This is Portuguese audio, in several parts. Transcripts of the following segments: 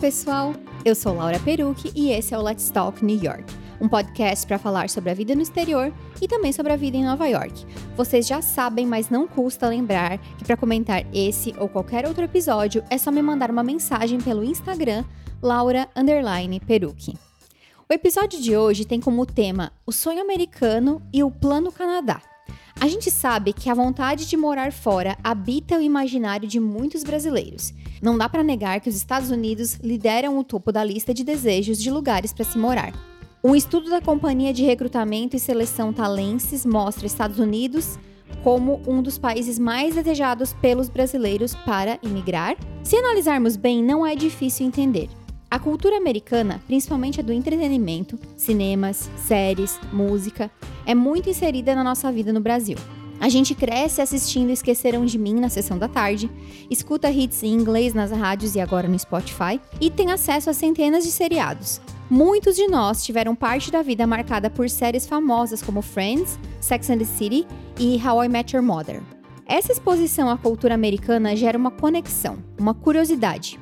Pessoal! Eu sou Laura Perucci e esse é o Let's Talk New York, um podcast para falar sobre a vida no exterior e também sobre a vida em Nova York. Vocês já sabem, mas não custa lembrar que para comentar esse ou qualquer outro episódio é só me mandar uma mensagem pelo Instagram Laura Perucci. O episódio de hoje tem como tema o sonho americano e o plano Canadá. A gente sabe que a vontade de morar fora habita o imaginário de muitos brasileiros. Não dá para negar que os Estados Unidos lideram o topo da lista de desejos de lugares para se morar. Um estudo da Companhia de Recrutamento e Seleção Talenses mostra Estados Unidos como um dos países mais desejados pelos brasileiros para imigrar. Se analisarmos bem, não é difícil entender. A cultura americana, principalmente a do entretenimento, cinemas, séries, música, é muito inserida na nossa vida no Brasil. A gente cresce assistindo Esqueceram de Mim na sessão da tarde, escuta hits em inglês nas rádios e agora no Spotify, e tem acesso a centenas de seriados. Muitos de nós tiveram parte da vida marcada por séries famosas como Friends, Sex and the City e How I Met Your Mother. Essa exposição à cultura americana gera uma conexão, uma curiosidade,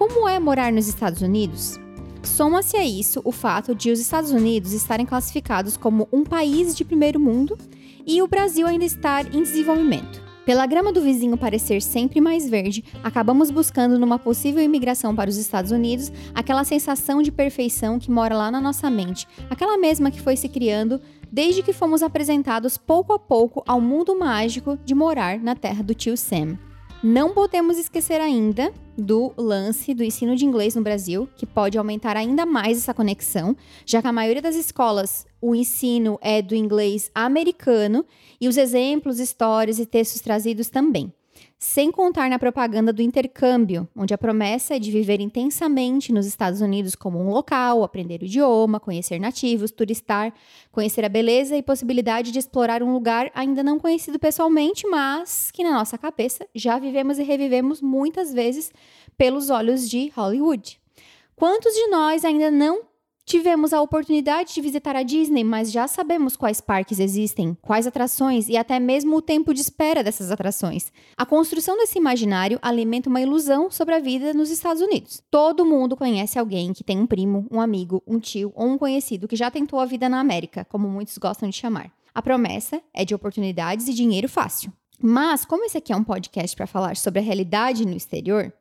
como é morar nos Estados Unidos? Soma-se a isso o fato de os Estados Unidos estarem classificados como um país de primeiro mundo e o Brasil ainda estar em desenvolvimento. Pela grama do vizinho parecer sempre mais verde, acabamos buscando numa possível imigração para os Estados Unidos aquela sensação de perfeição que mora lá na nossa mente, aquela mesma que foi se criando desde que fomos apresentados pouco a pouco ao mundo mágico de morar na terra do tio Sam. Não podemos esquecer ainda do lance do ensino de inglês no Brasil, que pode aumentar ainda mais essa conexão, já que a maioria das escolas o ensino é do inglês americano e os exemplos, histórias e textos trazidos também sem contar na propaganda do intercâmbio, onde a promessa é de viver intensamente nos Estados Unidos como um local, aprender o idioma, conhecer nativos, turistar, conhecer a beleza e possibilidade de explorar um lugar ainda não conhecido pessoalmente, mas que na nossa cabeça já vivemos e revivemos muitas vezes pelos olhos de Hollywood. Quantos de nós ainda não Tivemos a oportunidade de visitar a Disney, mas já sabemos quais parques existem, quais atrações e até mesmo o tempo de espera dessas atrações. A construção desse imaginário alimenta uma ilusão sobre a vida nos Estados Unidos. Todo mundo conhece alguém que tem um primo, um amigo, um tio ou um conhecido que já tentou a vida na América, como muitos gostam de chamar. A promessa é de oportunidades e dinheiro fácil. Mas, como esse aqui é um podcast para falar sobre a realidade no exterior,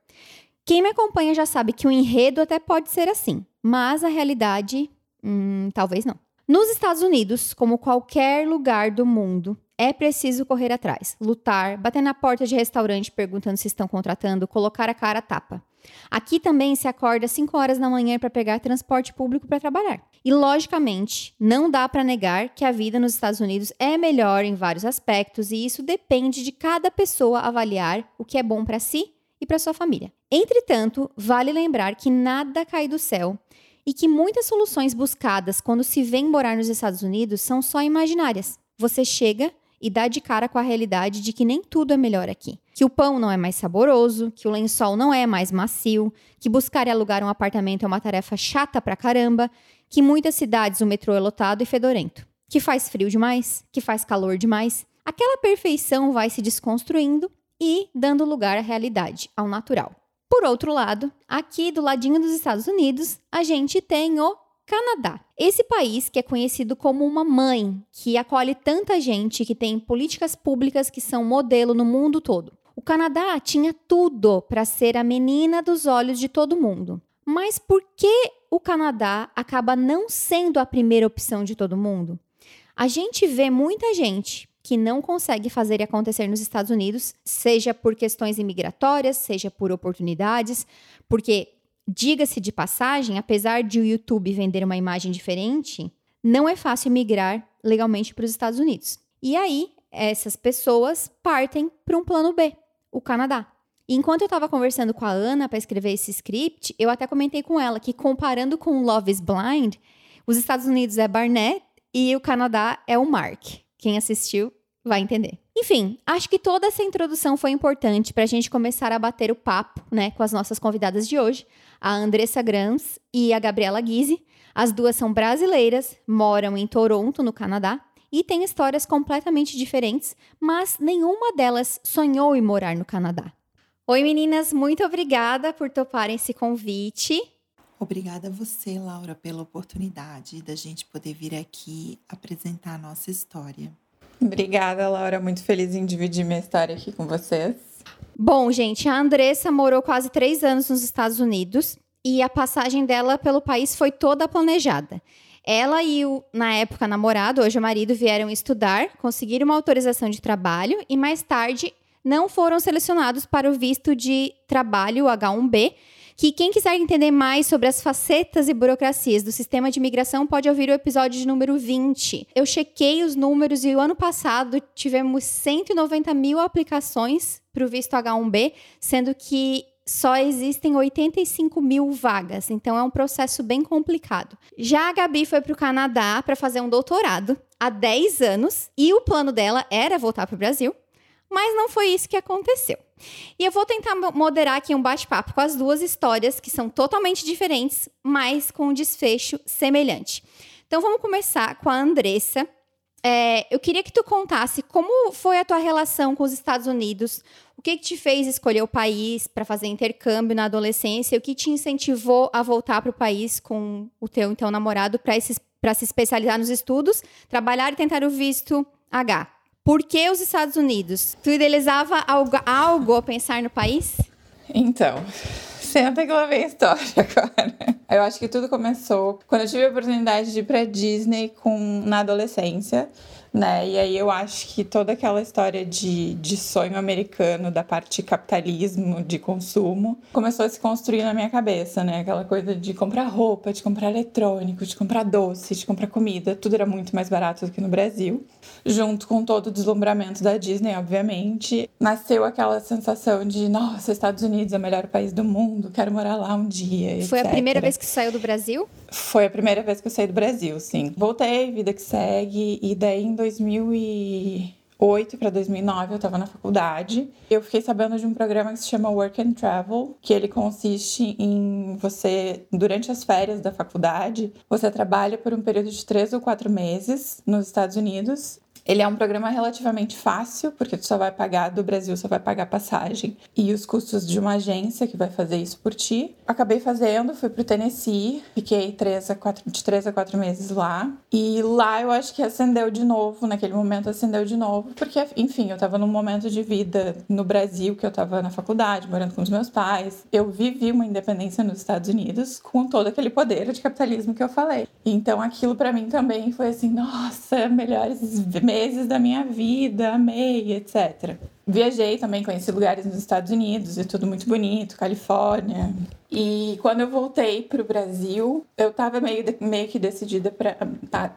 quem me acompanha já sabe que o enredo até pode ser assim, mas a realidade, hum, talvez não. Nos Estados Unidos, como qualquer lugar do mundo, é preciso correr atrás, lutar, bater na porta de restaurante perguntando se estão contratando, colocar a cara a tapa. Aqui também se acorda às 5 horas da manhã para pegar transporte público para trabalhar. E logicamente, não dá para negar que a vida nos Estados Unidos é melhor em vários aspectos e isso depende de cada pessoa avaliar o que é bom para si e para sua família. Entretanto, vale lembrar que nada cai do céu e que muitas soluções buscadas quando se vem morar nos Estados Unidos são só imaginárias. Você chega e dá de cara com a realidade de que nem tudo é melhor aqui. Que o pão não é mais saboroso, que o lençol não é mais macio, que buscar e alugar um apartamento é uma tarefa chata pra caramba, que muitas cidades o metrô é lotado e fedorento, que faz frio demais, que faz calor demais. Aquela perfeição vai se desconstruindo e dando lugar à realidade, ao natural. Por outro lado, aqui do ladinho dos Estados Unidos, a gente tem o Canadá. Esse país que é conhecido como uma mãe, que acolhe tanta gente, que tem políticas públicas que são modelo no mundo todo. O Canadá tinha tudo para ser a menina dos olhos de todo mundo. Mas por que o Canadá acaba não sendo a primeira opção de todo mundo? A gente vê muita gente que não consegue fazer acontecer nos Estados Unidos, seja por questões imigratórias, seja por oportunidades, porque, diga-se de passagem, apesar de o YouTube vender uma imagem diferente, não é fácil migrar legalmente para os Estados Unidos. E aí, essas pessoas partem para um plano B, o Canadá. Enquanto eu estava conversando com a Ana para escrever esse script, eu até comentei com ela que, comparando com Love is Blind, os Estados Unidos é Barnett e o Canadá é o Mark. Quem assistiu vai entender. Enfim, acho que toda essa introdução foi importante para a gente começar a bater o papo, né, com as nossas convidadas de hoje, a Andressa Grams e a Gabriela Guise. As duas são brasileiras, moram em Toronto, no Canadá, e têm histórias completamente diferentes, mas nenhuma delas sonhou em morar no Canadá. Oi meninas, muito obrigada por toparem esse convite. Obrigada a você, Laura, pela oportunidade da gente poder vir aqui apresentar a nossa história. Obrigada, Laura. Muito feliz em dividir minha história aqui com vocês. Bom, gente, a Andressa morou quase três anos nos Estados Unidos e a passagem dela pelo país foi toda planejada. Ela e o, na época, namorado, hoje o marido, vieram estudar, conseguiram uma autorização de trabalho e mais tarde não foram selecionados para o visto de trabalho H1B, que quem quiser entender mais sobre as facetas e burocracias do sistema de imigração pode ouvir o episódio de número 20. Eu chequei os números e o ano passado tivemos 190 mil aplicações para o visto H1B, sendo que só existem 85 mil vagas, então é um processo bem complicado. Já a Gabi foi para o Canadá para fazer um doutorado há 10 anos e o plano dela era voltar para o Brasil, mas não foi isso que aconteceu. E eu vou tentar moderar aqui um bate-papo com as duas histórias que são totalmente diferentes, mas com um desfecho semelhante. Então vamos começar com a Andressa. É, eu queria que tu contasse como foi a tua relação com os Estados Unidos, o que, que te fez escolher o país para fazer intercâmbio na adolescência, o que te incentivou a voltar para o país com o teu então namorado para se especializar nos estudos, trabalhar e tentar o visto H. Por que os Estados Unidos? Tu idealizava algo, algo a pensar no país? Então, senta que lá vem a história agora. Eu acho que tudo começou quando eu tive a oportunidade de ir pra Disney com, na adolescência né? E aí eu acho que toda aquela história de, de sonho americano, da parte de capitalismo, de consumo, começou a se construir na minha cabeça, né? Aquela coisa de comprar roupa, de comprar eletrônico, de comprar doce, de comprar comida, tudo era muito mais barato do que no Brasil. Junto com todo o deslumbramento da Disney, obviamente, nasceu aquela sensação de, nossa, Estados Unidos é o melhor país do mundo, quero morar lá um dia. Foi etc. a primeira vez que saiu do Brasil? Foi a primeira vez que eu saí do Brasil, sim. Voltei, vida que segue, e daí 2008 para 2009 eu estava na faculdade. Eu fiquei sabendo de um programa que se chama Work and Travel, que ele consiste em você, durante as férias da faculdade, você trabalha por um período de três ou quatro meses nos Estados Unidos ele é um programa relativamente fácil, porque tu só vai pagar do Brasil, só vai pagar passagem e os custos de uma agência que vai fazer isso por ti. Acabei fazendo, fui pro Tennessee, fiquei três a quatro, de três a quatro meses lá. E lá eu acho que acendeu de novo, naquele momento acendeu de novo, porque, enfim, eu tava num momento de vida no Brasil, que eu tava na faculdade, morando com os meus pais. Eu vivi uma independência nos Estados Unidos com todo aquele poder de capitalismo que eu falei. Então aquilo para mim também foi assim, nossa, melhores meses da minha vida, amei, etc. Viajei também, conheci lugares nos Estados Unidos e tudo muito bonito, Califórnia. E quando eu voltei para o Brasil, eu estava meio, meio que decidida para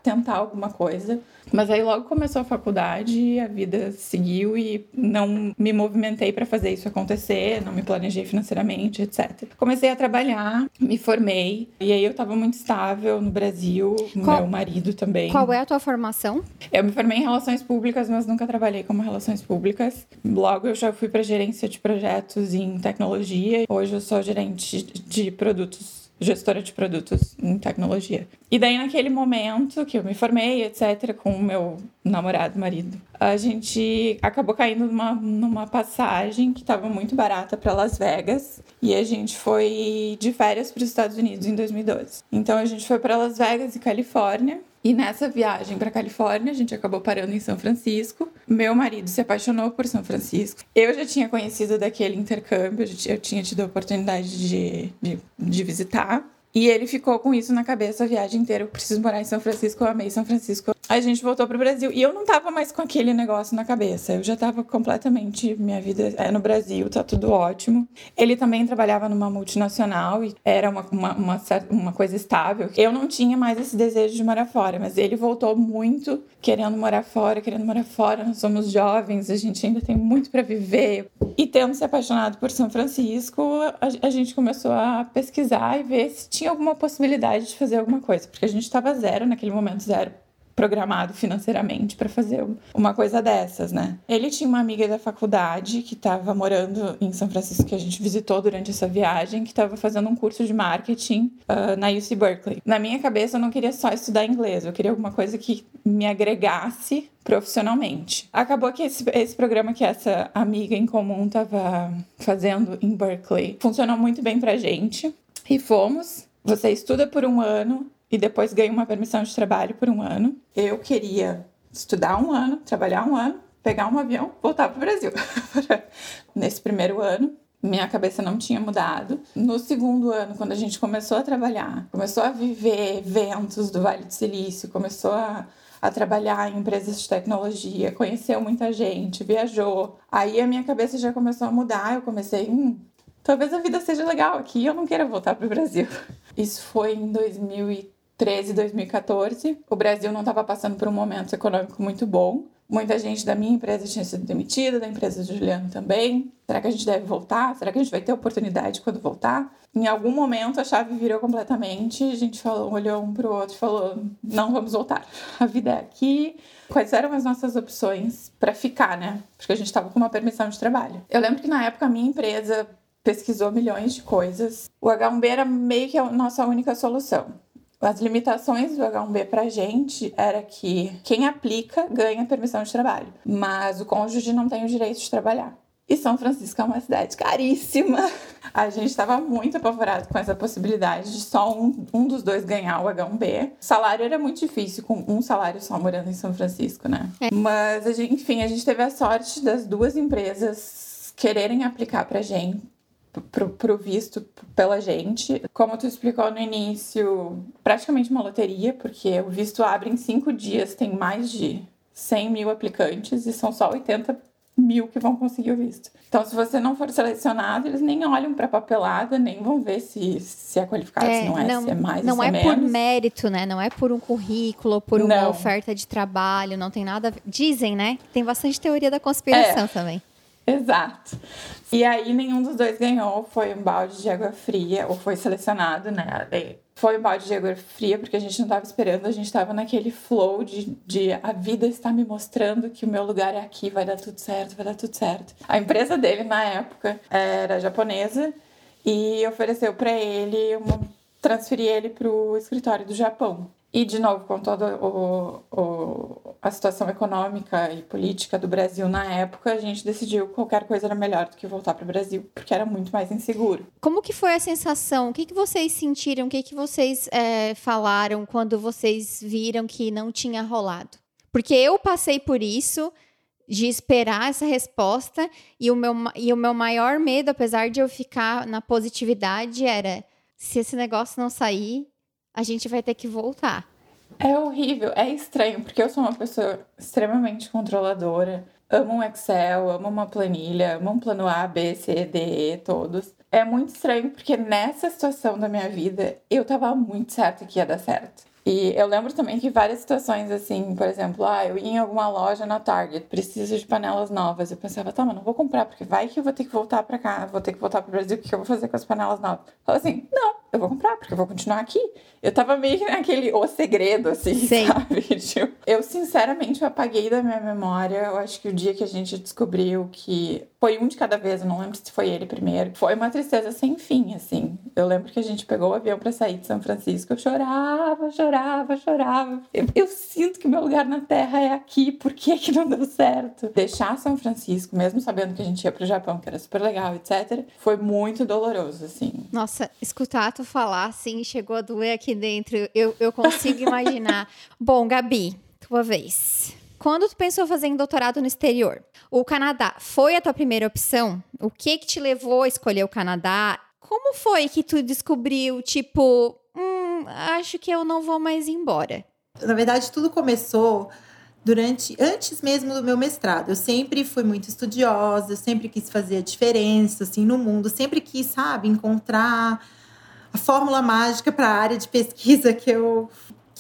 tentar alguma coisa. Mas aí logo começou a faculdade, a vida seguiu e não me movimentei para fazer isso acontecer, não me planejei financeiramente, etc. Comecei a trabalhar, me formei e aí eu estava muito estável no Brasil, qual, meu marido também. Qual é a tua formação? Eu me formei em relações públicas, mas nunca trabalhei como relações públicas. Logo eu já fui para gerência de projetos em tecnologia. Hoje eu sou gerente de produtos gestora de produtos em tecnologia. E daí, naquele momento que eu me formei, etc., com o meu namorado, marido, a gente acabou caindo numa, numa passagem que estava muito barata para Las Vegas e a gente foi de férias para os Estados Unidos em 2012. Então, a gente foi para Las Vegas e Califórnia e nessa viagem para Califórnia, a gente acabou parando em São Francisco. Meu marido se apaixonou por São Francisco. Eu já tinha conhecido daquele intercâmbio, eu tinha tido a oportunidade de, de, de visitar. E ele ficou com isso na cabeça a viagem inteira. Eu preciso morar em São Francisco, eu amei São Francisco. A gente voltou pro Brasil. E eu não tava mais com aquele negócio na cabeça. Eu já tava completamente. Minha vida é no Brasil, tá tudo ótimo. Ele também trabalhava numa multinacional e era uma, uma, uma, uma coisa estável. Eu não tinha mais esse desejo de morar fora, mas ele voltou muito querendo morar fora, querendo morar fora. Nós somos jovens, a gente ainda tem muito para viver. E tendo se apaixonado por São Francisco, a, a gente começou a pesquisar e ver se tinha alguma possibilidade de fazer alguma coisa, porque a gente estava zero naquele momento, zero programado financeiramente para fazer uma coisa dessas, né? Ele tinha uma amiga da faculdade que estava morando em São Francisco que a gente visitou durante essa viagem, que estava fazendo um curso de marketing uh, na UC Berkeley. Na minha cabeça eu não queria só estudar inglês, eu queria alguma coisa que me agregasse profissionalmente. Acabou que esse, esse programa que essa amiga em comum estava fazendo em Berkeley funcionou muito bem pra gente e fomos. Você estuda por um ano, e depois ganhei uma permissão de trabalho por um ano. Eu queria estudar um ano, trabalhar um ano, pegar um avião, voltar para o Brasil. Nesse primeiro ano, minha cabeça não tinha mudado. No segundo ano, quando a gente começou a trabalhar, começou a viver eventos do Vale do Silício, começou a, a trabalhar em empresas de tecnologia, conheceu muita gente, viajou. Aí a minha cabeça já começou a mudar. Eu comecei, hum, talvez a vida seja legal aqui, eu não quero voltar para o Brasil. Isso foi em 2013. 2013 2014. O Brasil não estava passando por um momento econômico muito bom. Muita gente da minha empresa tinha sido demitida, da empresa do Juliano também. Será que a gente deve voltar? Será que a gente vai ter oportunidade quando voltar? Em algum momento a chave virou completamente. A gente falou, olhou um para o outro e falou: não vamos voltar. A vida é aqui. Quais eram as nossas opções para ficar, né? Porque a gente estava com uma permissão de trabalho. Eu lembro que na época a minha empresa pesquisou milhões de coisas. O H1B era meio que a nossa única solução. As limitações do H1B pra gente era que quem aplica ganha permissão de trabalho, mas o cônjuge não tem o direito de trabalhar. E São Francisco é uma cidade caríssima. A gente estava muito apavorado com essa possibilidade de só um, um dos dois ganhar o H1B. O salário era muito difícil com um salário só morando em São Francisco, né? É. Mas, a gente, enfim, a gente teve a sorte das duas empresas quererem aplicar pra gente pro, pro visto pela gente. Como tu explicou no início, praticamente uma loteria, porque o visto abre em cinco dias, tem mais de 100 mil aplicantes e são só 80 mil que vão conseguir o visto. Então, se você não for selecionado, eles nem olham para papelada, nem vão ver se, se é qualificado, é, se não é, não, se é mais, Não se é, é, por mérito, né? Não é por um currículo, por uma não. oferta de trabalho, não tem nada. Dizem, né? Tem bastante teoria da conspiração é. também. Exato. E aí nenhum dos dois ganhou, foi um balde de água fria, ou foi selecionado, né? Foi um balde de água fria porque a gente não estava esperando, a gente estava naquele flow de, de a vida está me mostrando que o meu lugar é aqui, vai dar tudo certo, vai dar tudo certo. A empresa dele na época era japonesa e ofereceu para ele uma, transferir ele para o escritório do Japão. E, de novo, com toda o, o, a situação econômica e política do Brasil na época, a gente decidiu que qualquer coisa era melhor do que voltar para o Brasil, porque era muito mais inseguro. Como que foi a sensação? O que, que vocês sentiram? O que, que vocês é, falaram quando vocês viram que não tinha rolado? Porque eu passei por isso de esperar essa resposta e o meu, e o meu maior medo, apesar de eu ficar na positividade, era se esse negócio não sair, a gente vai ter que voltar. É horrível, é estranho, porque eu sou uma pessoa extremamente controladora. Amo um Excel, amo uma planilha, amo um plano A, B, C, D, E, todos. É muito estranho, porque nessa situação da minha vida, eu tava muito certa que ia dar certo. E eu lembro também que várias situações, assim, por exemplo, ah, eu ia em alguma loja na Target, preciso de panelas novas. Eu pensava, tá, mas não vou comprar, porque vai que eu vou ter que voltar pra cá, vou ter que voltar pro Brasil, o que eu vou fazer com as panelas novas? Eu assim, não, eu vou comprar, porque eu vou continuar aqui. Eu tava meio que naquele o segredo, assim, Sim. sabe? Tipo, eu, sinceramente, eu apaguei da minha memória. Eu acho que o dia que a gente descobriu que foi um de cada vez, eu não lembro se foi ele primeiro. Foi uma tristeza sem fim, assim. Eu lembro que a gente pegou o avião para sair de São Francisco. Eu chorava, chorava, chorava. Eu, eu, sinto que meu lugar na Terra é aqui. Por que que não deu certo? Deixar São Francisco, mesmo sabendo que a gente ia pro Japão, que era super legal, etc., foi muito doloroso, assim. Nossa, escutar tu falar, assim, chegou a doer aqui dentro. Eu, eu consigo imaginar. Bom, Gabi, tua vez. Quando tu pensou fazer em doutorado no exterior, o Canadá foi a tua primeira opção? O que que te levou a escolher o Canadá? Como foi que tu descobriu, tipo, hum, acho que eu não vou mais embora? Na verdade, tudo começou durante antes mesmo do meu mestrado. Eu sempre fui muito estudiosa, eu sempre quis fazer a diferença assim no mundo, sempre quis, sabe, encontrar a fórmula mágica para a área de pesquisa que eu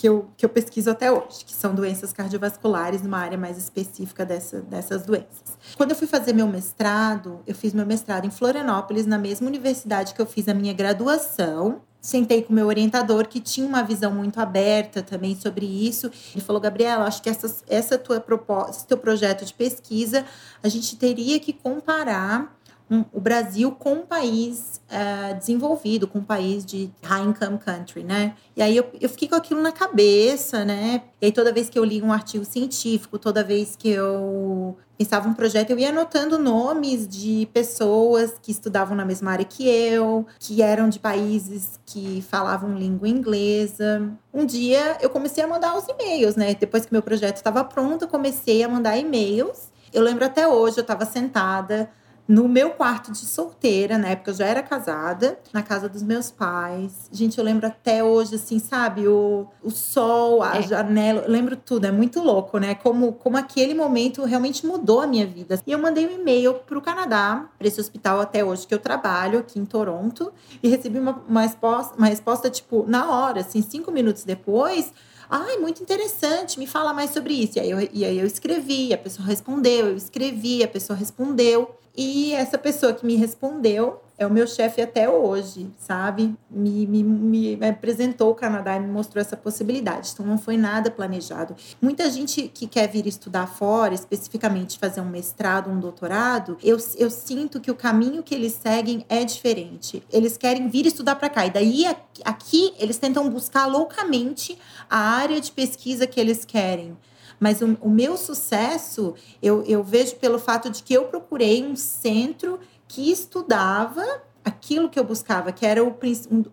que eu, que eu pesquiso até hoje, que são doenças cardiovasculares, numa área mais específica dessa, dessas doenças. Quando eu fui fazer meu mestrado, eu fiz meu mestrado em Florianópolis, na mesma universidade que eu fiz a minha graduação. sentei com meu orientador, que tinha uma visão muito aberta também sobre isso. Ele falou, Gabriela, acho que essa, essa tua proposta, esse teu projeto de pesquisa, a gente teria que comparar um, o Brasil com um país uh, desenvolvido, com um país de high income country, né? E aí eu, eu fiquei com aquilo na cabeça, né? E aí toda vez que eu li um artigo científico, toda vez que eu pensava um projeto, eu ia anotando nomes de pessoas que estudavam na mesma área que eu, que eram de países que falavam língua inglesa. Um dia eu comecei a mandar os e-mails, né? Depois que meu projeto estava pronto, eu comecei a mandar e-mails. Eu lembro até hoje, eu estava sentada no meu quarto de solteira, na época eu já era casada, na casa dos meus pais. Gente, eu lembro até hoje, assim, sabe? O, o sol, a é. janela, eu lembro tudo, é muito louco, né? Como, como aquele momento realmente mudou a minha vida. E eu mandei um e-mail para o Canadá, para esse hospital até hoje que eu trabalho, aqui em Toronto, e recebi uma, uma, resposta, uma resposta, tipo, na hora, assim, cinco minutos depois Ai, muito interessante, me fala mais sobre isso. E aí, eu, e aí eu escrevi, a pessoa respondeu, eu escrevi, a pessoa respondeu. E essa pessoa que me respondeu é o meu chefe até hoje, sabe? Me, me, me, apresentou o Canadá e me mostrou essa possibilidade. Então, não foi nada planejado. Muita gente que quer vir estudar fora, especificamente fazer um mestrado, um doutorado, eu, eu sinto que o caminho que eles seguem é diferente. Eles querem vir estudar para cá. E daí, aqui, eles tentam buscar loucamente a área de pesquisa que eles querem. Mas o, o meu sucesso, eu, eu vejo pelo fato de que eu procurei um centro que estudava aquilo que eu buscava, que era o,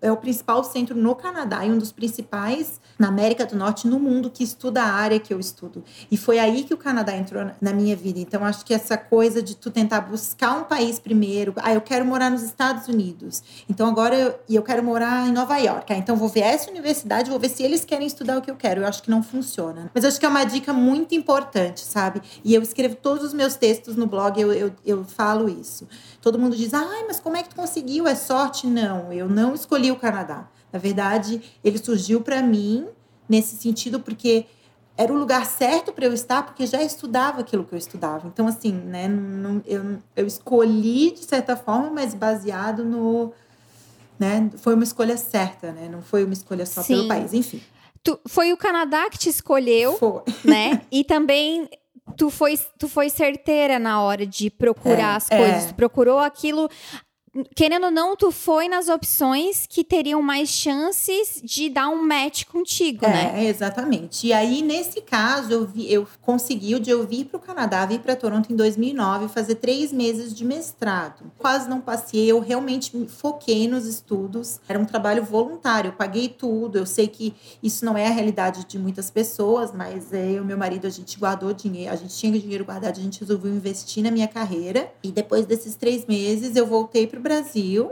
é o principal centro no Canadá e um dos principais na América do Norte no mundo que estuda a área que eu estudo. E foi aí que o Canadá entrou na minha vida. Então acho que essa coisa de tu tentar buscar um país primeiro, ah, eu quero morar nos Estados Unidos. Então agora eu, eu quero morar em Nova York. Ah, então vou ver essa universidade, vou ver se eles querem estudar o que eu quero. Eu acho que não funciona. Mas acho que é uma dica muito importante, sabe? E eu escrevo todos os meus textos no blog, eu, eu, eu falo isso. Todo mundo diz, ai, mas como é que tu conseguiu? É sorte? Não, eu não escolhi o Canadá. Na verdade, ele surgiu para mim nesse sentido porque era o lugar certo para eu estar, porque já estudava aquilo que eu estudava. Então, assim, né, não, eu, eu escolhi de certa forma, mas baseado no. Né, foi uma escolha certa, né? Não foi uma escolha só Sim. pelo país, enfim. Tu, foi o Canadá que te escolheu, foi. né? E também tu foi, tu foi certeira na hora de procurar é, as coisas. É. Tu procurou aquilo querendo ou não, tu foi nas opções que teriam mais chances de dar um match contigo, é, né? É, exatamente. E aí, nesse caso, eu, vi, eu consegui o de eu vir para o Canadá, vir para Toronto em 2009, fazer três meses de mestrado. Quase não passei, eu realmente me foquei nos estudos. Era um trabalho voluntário, eu paguei tudo. Eu sei que isso não é a realidade de muitas pessoas, mas eu e meu marido, a gente guardou dinheiro, a gente tinha dinheiro guardado, a gente resolveu investir na minha carreira. E depois desses três meses, eu voltei para o Brasil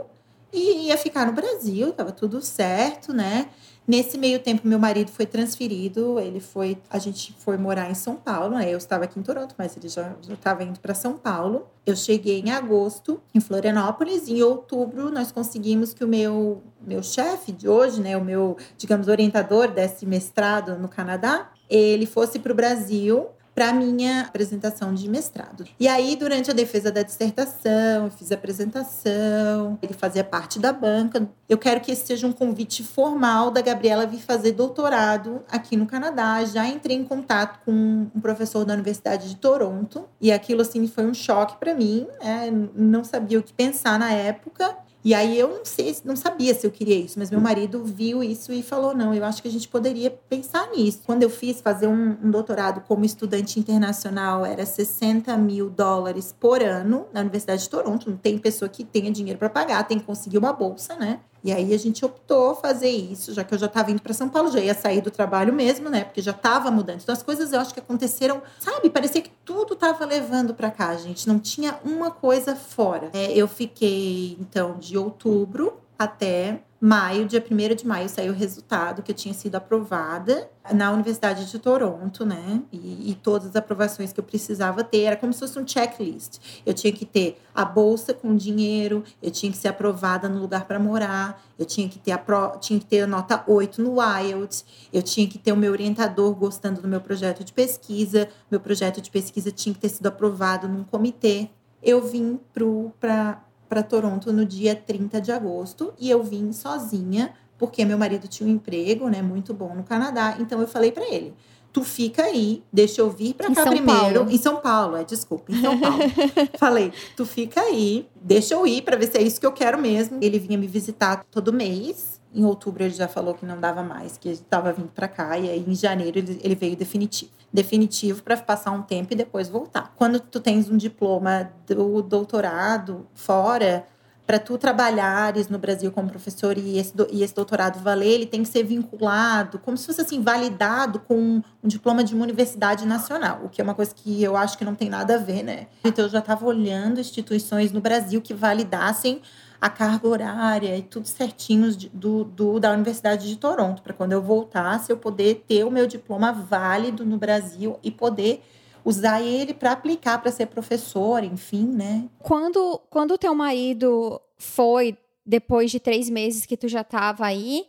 e ia ficar no Brasil, estava tudo certo, né? Nesse meio tempo, meu marido foi transferido, ele foi, a gente foi morar em São Paulo, né? Eu estava aqui em Toronto, mas ele já estava indo para São Paulo. Eu cheguei em agosto em Florianópolis, em outubro nós conseguimos que o meu meu chefe de hoje, né, o meu, digamos, orientador desse mestrado no Canadá, ele fosse para o Brasil para minha apresentação de mestrado. E aí, durante a defesa da dissertação, eu fiz a apresentação, ele fazia parte da banca. Eu quero que esse seja um convite formal da Gabriela vir fazer doutorado aqui no Canadá. Já entrei em contato com um professor da Universidade de Toronto e aquilo assim foi um choque para mim. Né? Não sabia o que pensar na época. E aí eu não sei, não sabia se eu queria isso, mas meu marido viu isso e falou: não, eu acho que a gente poderia pensar nisso. Quando eu fiz fazer um, um doutorado como estudante internacional, era 60 mil dólares por ano na Universidade de Toronto. Não tem pessoa que tenha dinheiro para pagar, tem que conseguir uma bolsa, né? E aí a gente optou fazer isso, já que eu já estava indo para São Paulo, já ia sair do trabalho mesmo, né? Porque já estava mudando. Então as coisas eu acho que aconteceram, sabe? Parecia que tudo estava levando para cá, gente. Não tinha uma coisa fora. É, eu fiquei então de outubro até maio, dia 1 de maio, saiu o resultado que eu tinha sido aprovada na Universidade de Toronto, né? E, e, todas as aprovações que eu precisava ter. Era como se fosse um checklist. Eu tinha que ter a bolsa com dinheiro, eu tinha que ser aprovada no lugar para morar, eu tinha que ter a pro, tinha que ter a nota 8 no IELTS, eu tinha que ter o meu orientador gostando do meu projeto de pesquisa, meu projeto de pesquisa tinha que ter sido aprovado num comitê. Eu vim para para Toronto no dia 30 de agosto e eu vim sozinha porque meu marido tinha um emprego, né, muito bom no Canadá. Então eu falei para ele: tu fica aí, deixa eu vir para cá São primeiro. Paulo. Em São Paulo, é, desculpa, em São Paulo. Falei, tu fica aí, deixa eu ir para ver se é isso que eu quero mesmo. Ele vinha me visitar todo mês. Em outubro ele já falou que não dava mais, que estava vindo para cá. E aí em janeiro ele, ele veio definitivo. Definitivo para passar um tempo e depois voltar. Quando tu tens um diploma do doutorado fora, para tu trabalhares no Brasil como professor e esse, do- e esse doutorado valer, ele tem que ser vinculado, como se fosse assim, validado com um diploma de uma universidade nacional, o que é uma coisa que eu acho que não tem nada a ver, né? Então eu já estava olhando instituições no Brasil que validassem a carga horária e tudo certinho do, do- da Universidade de Toronto, para quando eu voltasse eu poder ter o meu diploma válido no Brasil e poder usar ele para aplicar para ser professor, enfim, né? Quando, quando o teu marido foi, depois de três meses que tu já tava aí,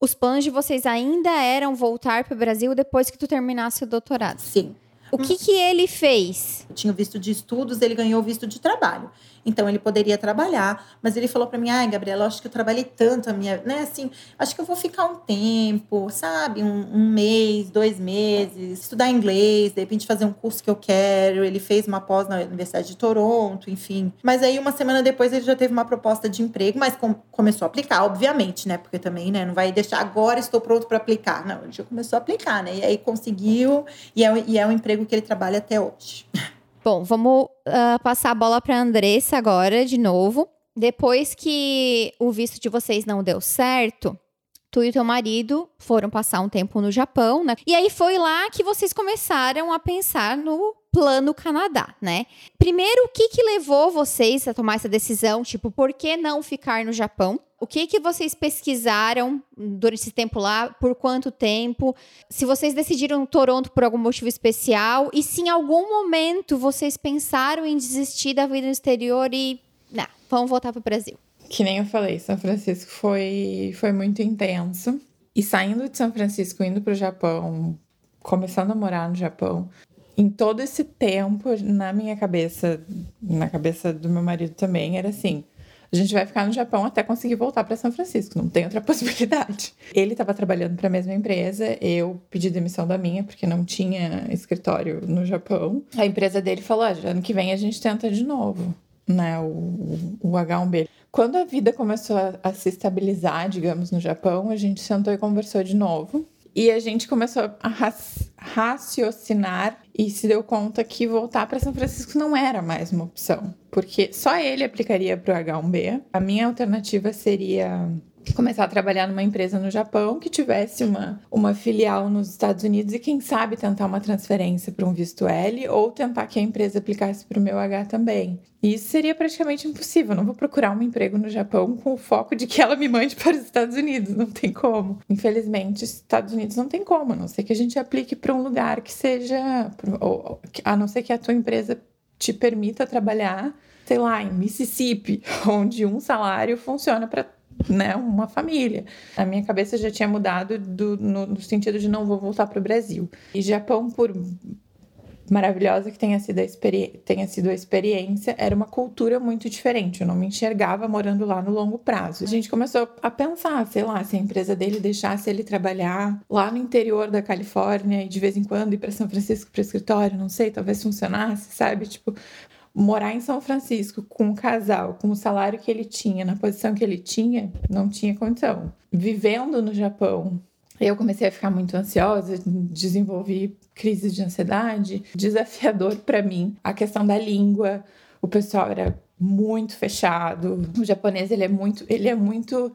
os planos de vocês ainda eram voltar para o Brasil depois que tu terminasse o doutorado. Sim. O que que ele fez? tinha o visto de estudos, ele ganhou visto de trabalho. Então ele poderia trabalhar, mas ele falou para mim: "Ai, Gabriela, acho que eu trabalhei tanto a minha, né, assim, acho que eu vou ficar um tempo, sabe, um, um mês, dois meses, estudar inglês, de repente fazer um curso que eu quero". Ele fez uma pós na Universidade de Toronto, enfim. Mas aí uma semana depois ele já teve uma proposta de emprego, mas com- começou a aplicar, obviamente, né? Porque também, né, não vai deixar agora estou pronto para aplicar. Não, ele já começou a aplicar, né? E aí conseguiu e é, e é o emprego que ele trabalha até hoje. Bom, vamos ah, passar a bola para Andressa agora, de novo. Depois que o visto de vocês não deu certo, tu e teu marido foram passar um tempo no Japão, né? E aí foi lá que vocês começaram a pensar no plano Canadá, né? Primeiro, o que que levou vocês a tomar essa decisão? Tipo, por que não ficar no Japão? O que que vocês pesquisaram durante esse tempo lá? Por quanto tempo? Se vocês decidiram Toronto por algum motivo especial e se em algum momento vocês pensaram em desistir da vida no exterior e, não, vamos voltar para o Brasil. Que nem eu falei, São Francisco foi, foi muito intenso. E saindo de São Francisco, indo para o Japão, começando a morar no Japão, em todo esse tempo, na minha cabeça, na cabeça do meu marido também, era assim: a gente vai ficar no Japão até conseguir voltar para São Francisco, não tem outra possibilidade. Ele estava trabalhando para a mesma empresa, eu pedi demissão da minha, porque não tinha escritório no Japão. A empresa dele falou: ah, ano que vem a gente tenta de novo né, o, o H1B. Quando a vida começou a, a, se estabilizar, digamos, no Japão, a gente sentou e conversou de novo. E a gente começou a raciocinar e se deu conta que voltar para São Francisco não era mais uma opção, porque só ele aplicaria para o H1B. A minha alternativa seria começar a trabalhar numa empresa no Japão que tivesse uma, uma filial nos Estados Unidos e, quem sabe, tentar uma transferência para um visto L ou tentar que a empresa aplicasse para o meu H também. Isso seria praticamente impossível. Não vou procurar um emprego no Japão com o foco de que ela me mande para os Estados Unidos. Não tem como. Infelizmente, Estados Unidos não tem como, a não ser que a gente aplique para um lugar que seja. A não ser que a tua empresa te permita trabalhar, sei lá, em Mississippi, onde um salário funciona para né, uma família. A minha cabeça já tinha mudado do, no, no sentido de não vou voltar para o Brasil. E Japão, por maravilhosa que tenha sido, a tenha sido a experiência, era uma cultura muito diferente. Eu não me enxergava morando lá no longo prazo. A gente começou a pensar, sei lá, se a empresa dele deixasse ele trabalhar lá no interior da Califórnia e de vez em quando ir para São Francisco para escritório, não sei, talvez funcionasse, sabe? Tipo, morar em São Francisco com um casal, com o salário que ele tinha, na posição que ele tinha, não tinha condição. Vivendo no Japão, eu comecei a ficar muito ansiosa, desenvolvi crises de ansiedade, desafiador para mim a questão da língua. O pessoal era muito fechado. O japonês ele é muito, ele é muito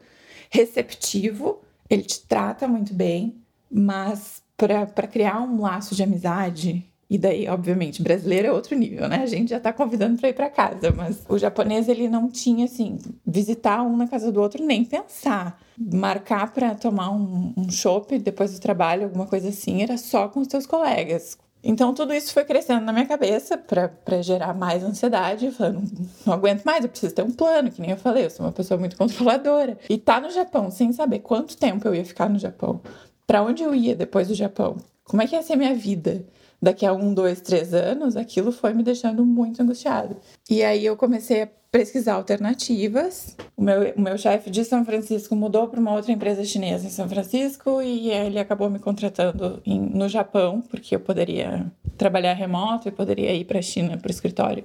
receptivo, ele te trata muito bem, mas para criar um laço de amizade e daí, obviamente, brasileiro é outro nível, né? A gente já tá convidando para ir para casa, mas o japonês ele não tinha assim, visitar um na casa do outro nem pensar. Marcar para tomar um, um chopp depois do trabalho, alguma coisa assim, era só com os seus colegas. Então, tudo isso foi crescendo na minha cabeça para gerar mais ansiedade. Não, não aguento mais, eu preciso ter um plano, que nem eu falei, eu sou uma pessoa muito controladora. E tá no Japão sem saber quanto tempo eu ia ficar no Japão, para onde eu ia depois do Japão, como é que ia ser minha vida daqui a um, dois, três anos, aquilo foi me deixando muito angustiada. E aí eu comecei a pesquisar alternativas. O meu, o meu chefe de São Francisco mudou para uma outra empresa chinesa em São Francisco e ele acabou me contratando em, no Japão, porque eu poderia trabalhar remoto e poderia ir para a China, para o escritório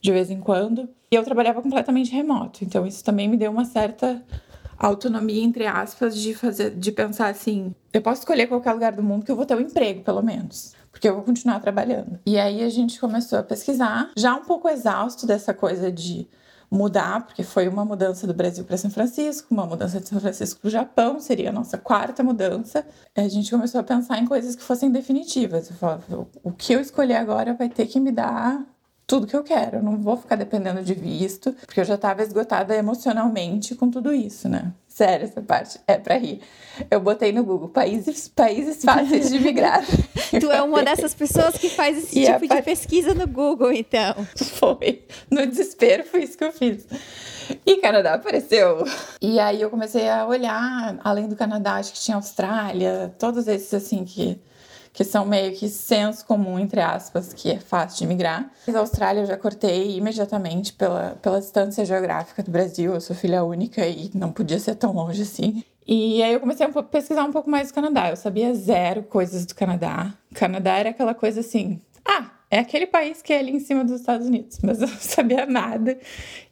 de vez em quando. E eu trabalhava completamente remoto, então isso também me deu uma certa autonomia entre aspas de fazer de pensar assim, eu posso escolher qualquer lugar do mundo que eu vou ter um emprego, pelo menos porque eu vou continuar trabalhando. E aí a gente começou a pesquisar, já um pouco exausto dessa coisa de mudar, porque foi uma mudança do Brasil para São Francisco, uma mudança de São Francisco para o Japão, seria a nossa quarta mudança. A gente começou a pensar em coisas que fossem definitivas. Eu falava, o que eu escolher agora vai ter que me dar tudo que eu quero. Eu não vou ficar dependendo de visto, porque eu já estava esgotada emocionalmente com tudo isso, né? Sério, essa parte é pra rir. Eu botei no Google países, países fáceis de migrar. tu é uma dessas pessoas que faz esse e tipo de pesquisa no Google, então. Foi. No desespero, foi isso que eu fiz. E Canadá apareceu. E aí eu comecei a olhar, além do Canadá, acho que tinha Austrália, todos esses assim que que são meio que senso comum, entre aspas, que é fácil de migrar. Mas a Austrália eu já cortei imediatamente pela, pela distância geográfica do Brasil. Eu sou filha única e não podia ser tão longe assim. E aí eu comecei a pesquisar um pouco mais do Canadá. Eu sabia zero coisas do Canadá. O Canadá era aquela coisa assim, ah, é aquele país que é ali em cima dos Estados Unidos, mas eu não sabia nada.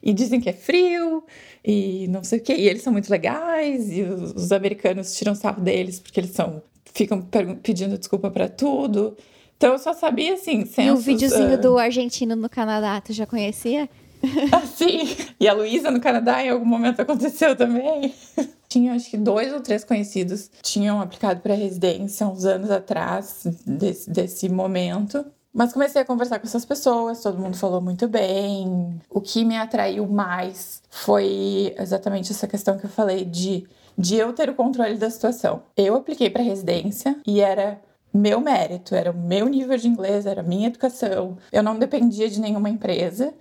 E dizem que é frio e não sei o quê. E eles são muito legais e os, os americanos tiram sarro deles porque eles são ficam pedindo desculpa para tudo. Então eu só sabia assim. Censos, e o videozinho uh... do argentino no Canadá, tu já conhecia? Ah, sim. E a Luísa no Canadá em algum momento aconteceu também. Tinha acho que dois ou três conhecidos tinham aplicado para residência uns anos atrás desse, desse momento. Mas comecei a conversar com essas pessoas, todo mundo falou muito bem. O que me atraiu mais foi exatamente essa questão que eu falei de de eu ter o controle da situação. Eu apliquei para residência e era meu mérito, era o meu nível de inglês, era a minha educação. Eu não dependia de nenhuma empresa.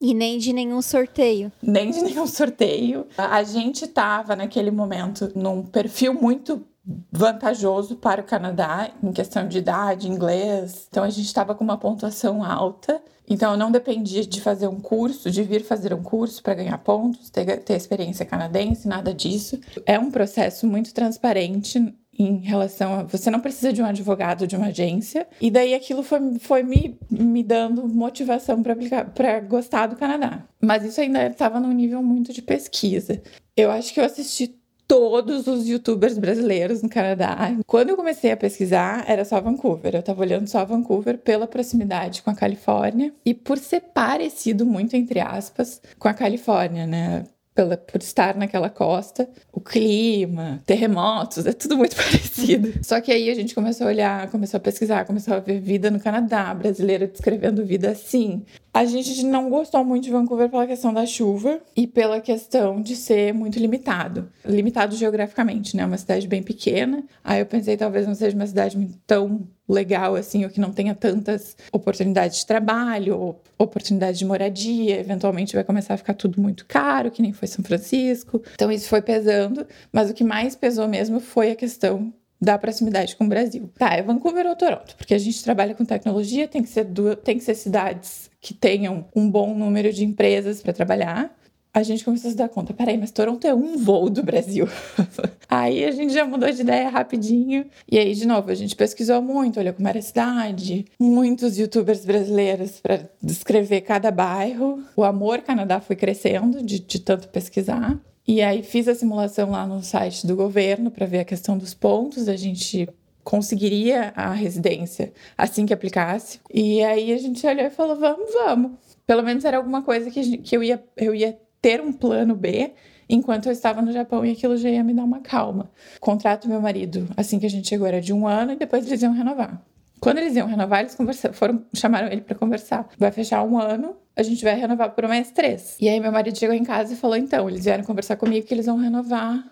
E nem de nenhum sorteio. Nem de nenhum sorteio. A gente estava naquele momento num perfil muito vantajoso para o Canadá em questão de idade, inglês. Então a gente estava com uma pontuação alta. Então eu não dependia de fazer um curso, de vir fazer um curso para ganhar pontos, ter, ter experiência canadense, nada disso. É um processo muito transparente em relação a você não precisa de um advogado de uma agência e daí aquilo foi, foi me, me dando motivação para aplicar para gostar do Canadá mas isso ainda estava num nível muito de pesquisa eu acho que eu assisti todos os youtubers brasileiros no Canadá. Quando eu comecei a pesquisar, era só Vancouver. Eu tava olhando só Vancouver pela proximidade com a Califórnia e por ser parecido muito entre aspas com a Califórnia, né? Pela, por estar naquela costa, o clima, terremotos, é tudo muito parecido. Só que aí a gente começou a olhar, começou a pesquisar, começou a ver vida no Canadá, brasileira descrevendo vida assim. A gente não gostou muito de Vancouver pela questão da chuva e pela questão de ser muito limitado. Limitado geograficamente, né? Uma cidade bem pequena. Aí eu pensei, talvez não seja uma cidade tão legal assim, ou que não tenha tantas oportunidades de trabalho, ou oportunidades de moradia, eventualmente vai começar a ficar tudo muito caro, que nem foi São Francisco. Então isso foi pesando, mas o que mais pesou mesmo foi a questão da proximidade com o Brasil. Tá, é Vancouver ou Toronto, porque a gente trabalha com tecnologia, tem que ser, duas, tem que ser cidades que tenham um bom número de empresas para trabalhar. A gente começou a se dar conta, peraí, mas Toronto é um voo do Brasil. aí a gente já mudou de ideia rapidinho. E aí, de novo, a gente pesquisou muito, olhou como era a cidade, muitos youtubers brasileiros para descrever cada bairro. O amor Canadá foi crescendo de, de tanto pesquisar. E aí fiz a simulação lá no site do governo para ver a questão dos pontos. A gente conseguiria a residência assim que aplicasse. E aí a gente olhou e falou: vamos, vamos. Pelo menos era alguma coisa que, que eu, ia, eu ia ter um plano B enquanto eu estava no Japão e aquilo já ia me dar uma calma. O contrato meu marido, assim que a gente chegou, era de um ano e depois eles iam renovar. Quando eles iam renovar, eles foram, chamaram ele para conversar. Vai fechar um ano, a gente vai renovar por mais três. E aí meu marido chegou em casa e falou: então, eles vieram conversar comigo que eles vão renovar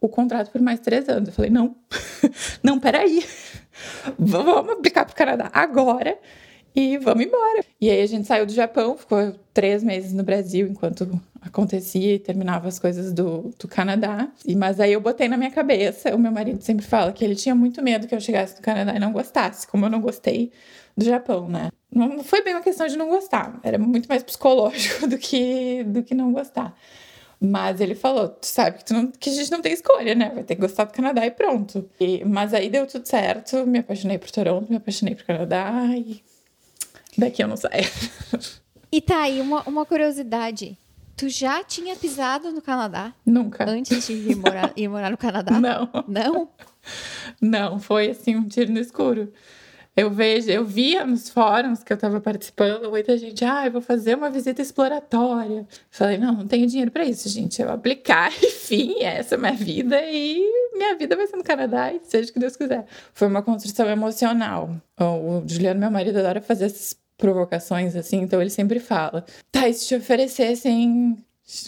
o contrato por mais três anos. Eu falei: não, não, peraí. Vamos aplicar para o Canadá agora e vamos embora. E aí a gente saiu do Japão, ficou três meses no Brasil enquanto acontecia e terminava as coisas do, do Canadá. E, mas aí eu botei na minha cabeça, o meu marido sempre fala que ele tinha muito medo que eu chegasse no Canadá e não gostasse, como eu não gostei do Japão, né? Não foi bem uma questão de não gostar, era muito mais psicológico do que, do que não gostar. Mas ele falou, tu sabe que, tu não, que a gente não tem escolha, né? Vai ter que gostar do Canadá e pronto. E, mas aí deu tudo certo, me apaixonei por Toronto, me apaixonei por Canadá e daqui eu não saio. E tá aí uma, uma curiosidade. Tu já tinha pisado no Canadá? Nunca. Antes de ir morar, ir morar no Canadá? Não. Não? Não, foi assim um tiro no escuro. Eu vejo, eu via nos fóruns que eu estava participando, muita gente, ah, eu vou fazer uma visita exploratória. Falei, não, não tenho dinheiro para isso, gente. Eu vou aplicar, enfim, essa é a minha vida e minha vida vai ser no Canadá e seja o que Deus quiser. Foi uma construção emocional. O Juliano, meu marido, adora fazer essas provocações assim, então ele sempre fala: tá, e se te oferecessem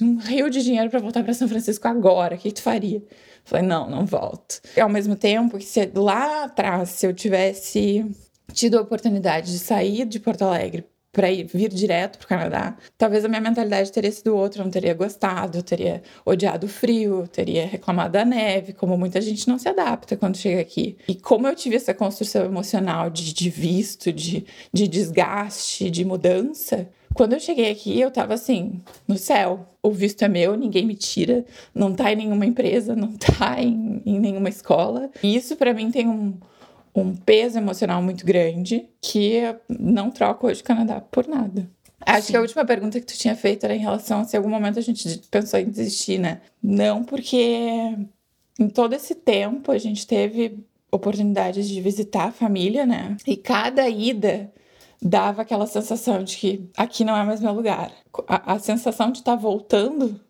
um rio de dinheiro para voltar para São Francisco agora, o que tu faria? Falei, não, não volto. E ao mesmo tempo que se lá atrás, se eu tivesse tido a oportunidade de sair de Porto Alegre para vir direto para o Canadá, talvez a minha mentalidade teria sido outra, eu não teria gostado, eu teria odiado o frio, eu teria reclamado da neve, como muita gente não se adapta quando chega aqui. E como eu tive essa construção emocional de, de visto, de, de desgaste, de mudança, quando eu cheguei aqui, eu tava assim, no céu. O visto é meu, ninguém me tira, não tá em nenhuma empresa, não tá em, em nenhuma escola. E isso para mim tem um, um peso emocional muito grande que não troco hoje o Canadá por nada. Acho Sim. que a última pergunta que tu tinha feito era em relação a se em algum momento a gente pensou em desistir, né? Não, porque em todo esse tempo a gente teve oportunidades de visitar a família, né? E cada ida dava aquela sensação de que aqui não é mais meu lugar. A, a sensação de estar tá voltando,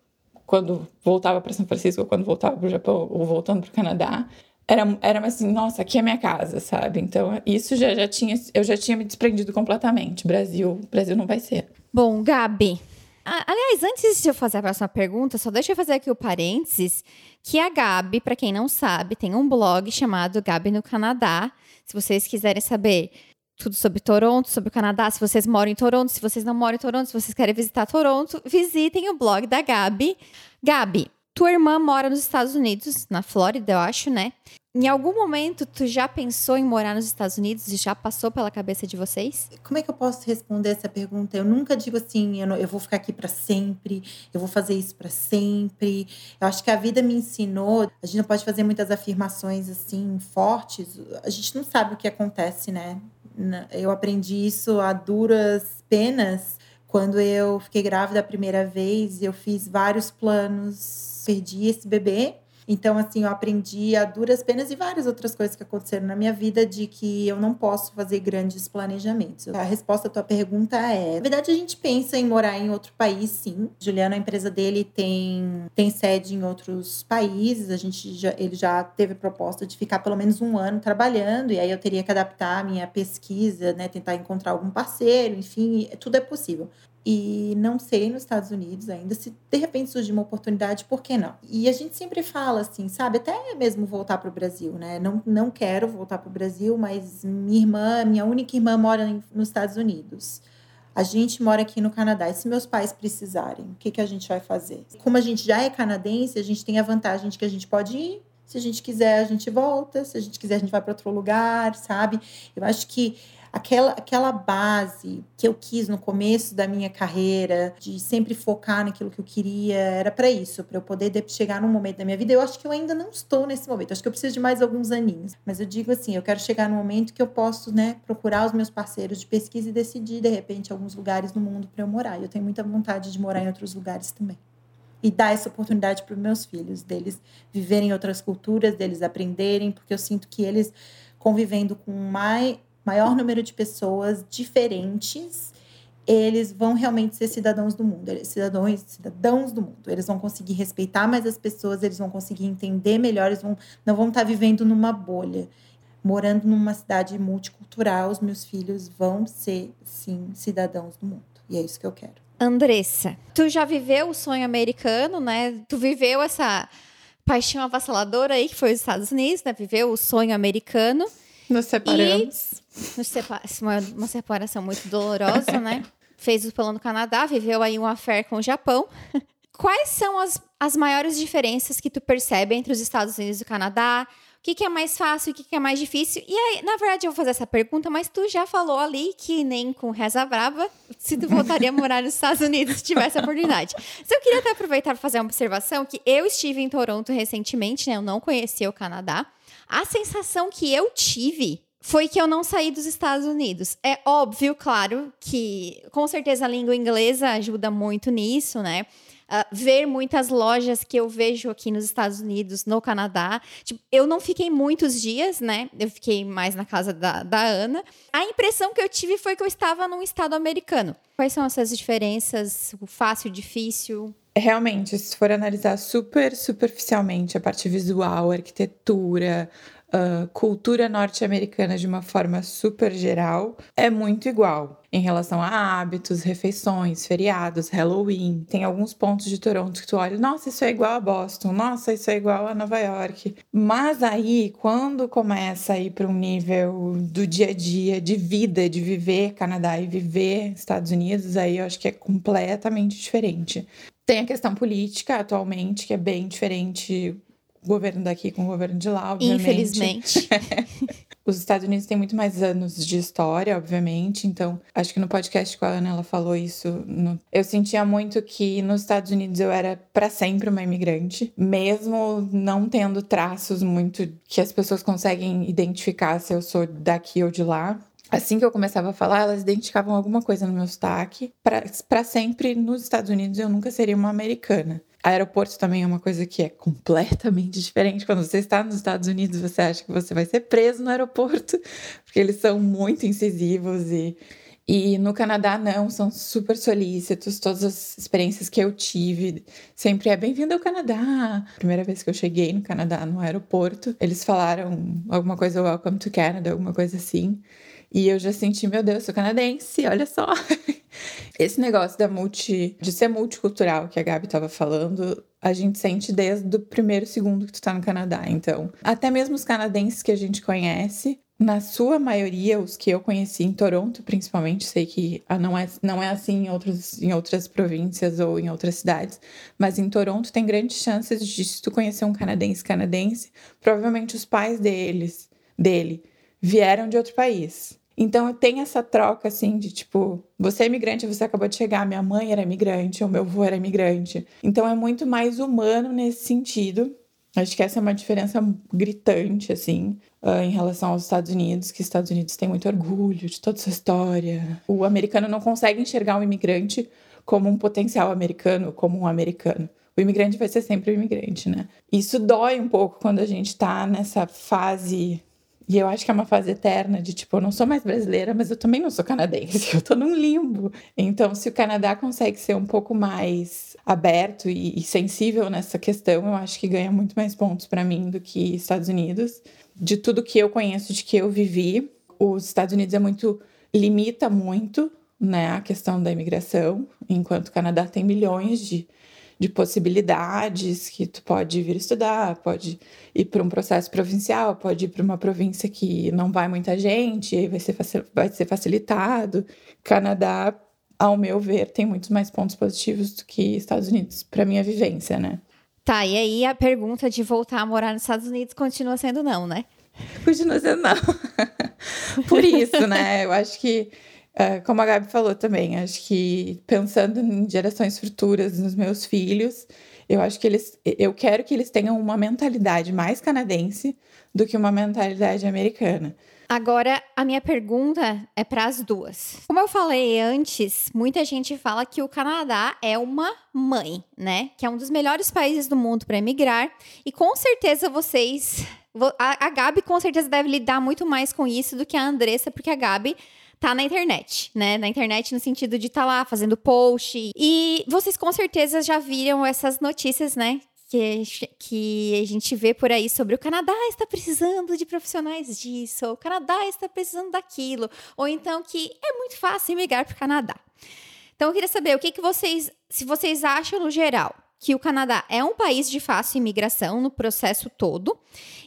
quando voltava para São Francisco, ou quando voltava para o Japão, ou voltando para o Canadá, era, era assim, nossa, aqui é minha casa, sabe? Então, isso já, já tinha, eu já tinha me desprendido completamente. Brasil, Brasil não vai ser. Bom, Gabi, Aliás, antes de eu fazer a próxima pergunta, só deixa eu fazer aqui o parênteses que a Gabi, para quem não sabe, tem um blog chamado Gabi no Canadá. Se vocês quiserem saber tudo sobre Toronto, sobre o Canadá, se vocês moram em Toronto, se vocês não moram em Toronto, se vocês querem visitar Toronto, visitem o blog da Gabi. Gabi, tua irmã mora nos Estados Unidos, na Flórida, eu acho, né? Em algum momento, tu já pensou em morar nos Estados Unidos e já passou pela cabeça de vocês? Como é que eu posso responder essa pergunta? Eu nunca digo assim, eu, não, eu vou ficar aqui para sempre, eu vou fazer isso para sempre. Eu acho que a vida me ensinou. A gente não pode fazer muitas afirmações assim fortes. A gente não sabe o que acontece, né? Eu aprendi isso a duras penas quando eu fiquei grávida a primeira vez. Eu fiz vários planos, perdi esse bebê então, assim, eu aprendi a duras penas e várias outras coisas que aconteceram na minha vida de que eu não posso fazer grandes planejamentos. A resposta à tua pergunta é: na verdade, a gente pensa em morar em outro país, sim. Juliano, a empresa dele tem, tem sede em outros países. A gente já, ele já teve proposta de ficar pelo menos um ano trabalhando, e aí eu teria que adaptar a minha pesquisa, né? Tentar encontrar algum parceiro, enfim, tudo é possível e não sei nos Estados Unidos ainda. Se de repente surgir uma oportunidade, por que não? E a gente sempre fala assim, sabe? Até mesmo voltar para o Brasil, né? Não, não quero voltar para o Brasil, mas minha irmã, minha única irmã mora nos Estados Unidos. A gente mora aqui no Canadá. E se meus pais precisarem, o que, que a gente vai fazer? Como a gente já é canadense, a gente tem a vantagem de que a gente pode ir. Se a gente quiser, a gente volta. Se a gente quiser, a gente vai para outro lugar, sabe? Eu acho que aquela, aquela base que eu quis no começo da minha carreira, de sempre focar naquilo que eu queria, era para isso, para eu poder chegar num momento da minha vida. Eu acho que eu ainda não estou nesse momento, acho que eu preciso de mais alguns aninhos. Mas eu digo assim, eu quero chegar num momento que eu posso, né, procurar os meus parceiros de pesquisa e decidir, de repente, alguns lugares no mundo para eu morar. E eu tenho muita vontade de morar em outros lugares também e dar essa oportunidade para os meus filhos, deles viverem outras culturas, deles aprenderem, porque eu sinto que eles convivendo com mais maior número de pessoas diferentes, eles vão realmente ser cidadãos do mundo, cidadãos, cidadãos do mundo. Eles vão conseguir respeitar mais as pessoas, eles vão conseguir entender melhor, eles vão, não vão estar vivendo numa bolha. Morando numa cidade multicultural, os meus filhos vão ser, sim, cidadãos do mundo. E é isso que eu quero. Andressa, tu já viveu o sonho americano, né? Tu viveu essa paixão avassaladora aí, que foi os Estados Unidos, né? Viveu o sonho americano. Nos separamos. Uma, uma separação muito dolorosa, né? Fez o plano no Canadá, viveu aí um affair com o Japão. quais são as, as maiores diferenças que tu percebe entre os Estados Unidos e o Canadá? O que, que é mais fácil, o que, que é mais difícil? E aí, na verdade, eu vou fazer essa pergunta, mas tu já falou ali que nem com Reza Braba, se tu voltaria a morar nos Estados Unidos se tivesse a oportunidade. Se eu queria até aproveitar para fazer uma observação, que eu estive em Toronto recentemente, né? Eu não conhecia o Canadá. A sensação que eu tive foi que eu não saí dos Estados Unidos. É óbvio, claro, que com certeza a língua inglesa ajuda muito nisso, né? uh, ver muitas lojas que eu vejo aqui nos Estados Unidos, no Canadá. Tipo, eu não fiquei muitos dias, né? Eu fiquei mais na casa da, da Ana. A impressão que eu tive foi que eu estava num estado americano. Quais são essas diferenças? O fácil, difícil? Realmente, se for analisar super superficialmente a parte visual, arquitetura, uh, cultura norte-americana de uma forma super geral é muito igual em relação a hábitos, refeições, feriados, Halloween. Tem alguns pontos de Toronto que tu olha, nossa, isso é igual a Boston, nossa, isso é igual a Nova York. Mas aí, quando começa a ir para um nível do dia a dia, de vida, de viver Canadá e viver Estados Unidos, aí eu acho que é completamente diferente. Tem a questão política atualmente, que é bem diferente governo daqui com o governo de lá, obviamente. Infelizmente. Os Estados Unidos têm muito mais anos de história, obviamente. Então, acho que no podcast com a Ana ela falou isso. No... Eu sentia muito que nos Estados Unidos eu era para sempre uma imigrante, mesmo não tendo traços muito que as pessoas conseguem identificar se eu sou daqui ou de lá. Assim que eu começava a falar, elas identificavam alguma coisa no meu sotaque. Para sempre, nos Estados Unidos, eu nunca seria uma americana. Aeroporto também é uma coisa que é completamente diferente. Quando você está nos Estados Unidos, você acha que você vai ser preso no aeroporto, porque eles são muito incisivos e e no Canadá, não, são super solícitos. Todas as experiências que eu tive sempre é bem-vindo ao Canadá. Primeira vez que eu cheguei no Canadá, no aeroporto, eles falaram alguma coisa, Welcome to Canada, alguma coisa assim. E eu já senti, meu Deus, sou canadense, olha só. Esse negócio da multi, de ser multicultural que a Gabi estava falando, a gente sente desde o primeiro segundo que tu tá no Canadá. Então, até mesmo os canadenses que a gente conhece, na sua maioria, os que eu conheci em Toronto, principalmente, sei que ah, não é, não é assim em, outros, em outras províncias ou em outras cidades, mas em Toronto tem grandes chances de se tu conhecer um canadense canadense, provavelmente os pais deles, dele vieram de outro país. Então tem essa troca assim de tipo, você é imigrante, você acabou de chegar, minha mãe era imigrante, o meu avô era imigrante. Então é muito mais humano nesse sentido. Acho que essa é uma diferença gritante, assim, uh, em relação aos Estados Unidos, que os Estados Unidos têm muito orgulho de toda essa história. O americano não consegue enxergar um imigrante como um potencial americano, como um americano. O imigrante vai ser sempre o imigrante, né? Isso dói um pouco quando a gente tá nessa fase e eu acho que é uma fase eterna de tipo, eu não sou mais brasileira, mas eu também não sou canadense, eu tô num limbo. Então, se o Canadá consegue ser um pouco mais aberto e, e sensível nessa questão, eu acho que ganha muito mais pontos para mim do que Estados Unidos. De tudo que eu conheço, de que eu vivi, os Estados Unidos é muito limita muito, né, a questão da imigração, enquanto o Canadá tem milhões de de possibilidades que tu pode vir estudar, pode ir para um processo provincial, pode ir para uma província que não vai muita gente, aí vai ser, vai ser facilitado. Canadá, ao meu ver, tem muitos mais pontos positivos do que Estados Unidos, para minha vivência, né? Tá, e aí a pergunta de voltar a morar nos Estados Unidos continua sendo não, né? Continua sendo não. Por isso, né? Eu acho que Uh, como a Gabi falou também, acho que pensando em gerações futuras nos meus filhos, eu acho que eles, eu quero que eles tenham uma mentalidade mais canadense do que uma mentalidade americana. Agora, a minha pergunta é para as duas. Como eu falei antes, muita gente fala que o Canadá é uma mãe, né? Que é um dos melhores países do mundo para emigrar. E com certeza vocês. A Gabi com certeza deve lidar muito mais com isso do que a Andressa, porque a Gabi tá na internet, né? Na internet no sentido de tá lá fazendo post. E vocês com certeza já viram essas notícias, né? Que, que a gente vê por aí sobre o Canadá está precisando de profissionais disso, ou o Canadá está precisando daquilo, ou então que é muito fácil migrar para o Canadá. Então eu queria saber o que, que vocês, se vocês acham no geral que o Canadá é um país de fácil imigração no processo todo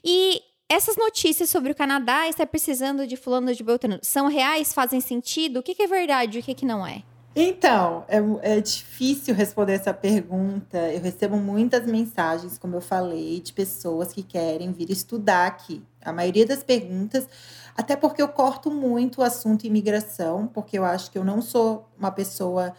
e essas notícias sobre o Canadá estar precisando de fulano de Beltrano são reais? Fazem sentido? O que, que é verdade e o que, que não é? Então, é, é, difícil responder essa pergunta. Eu recebo muitas mensagens, como eu falei, de pessoas que querem vir estudar aqui. A maioria das perguntas, até porque eu corto muito o assunto imigração, porque eu acho que eu não sou uma pessoa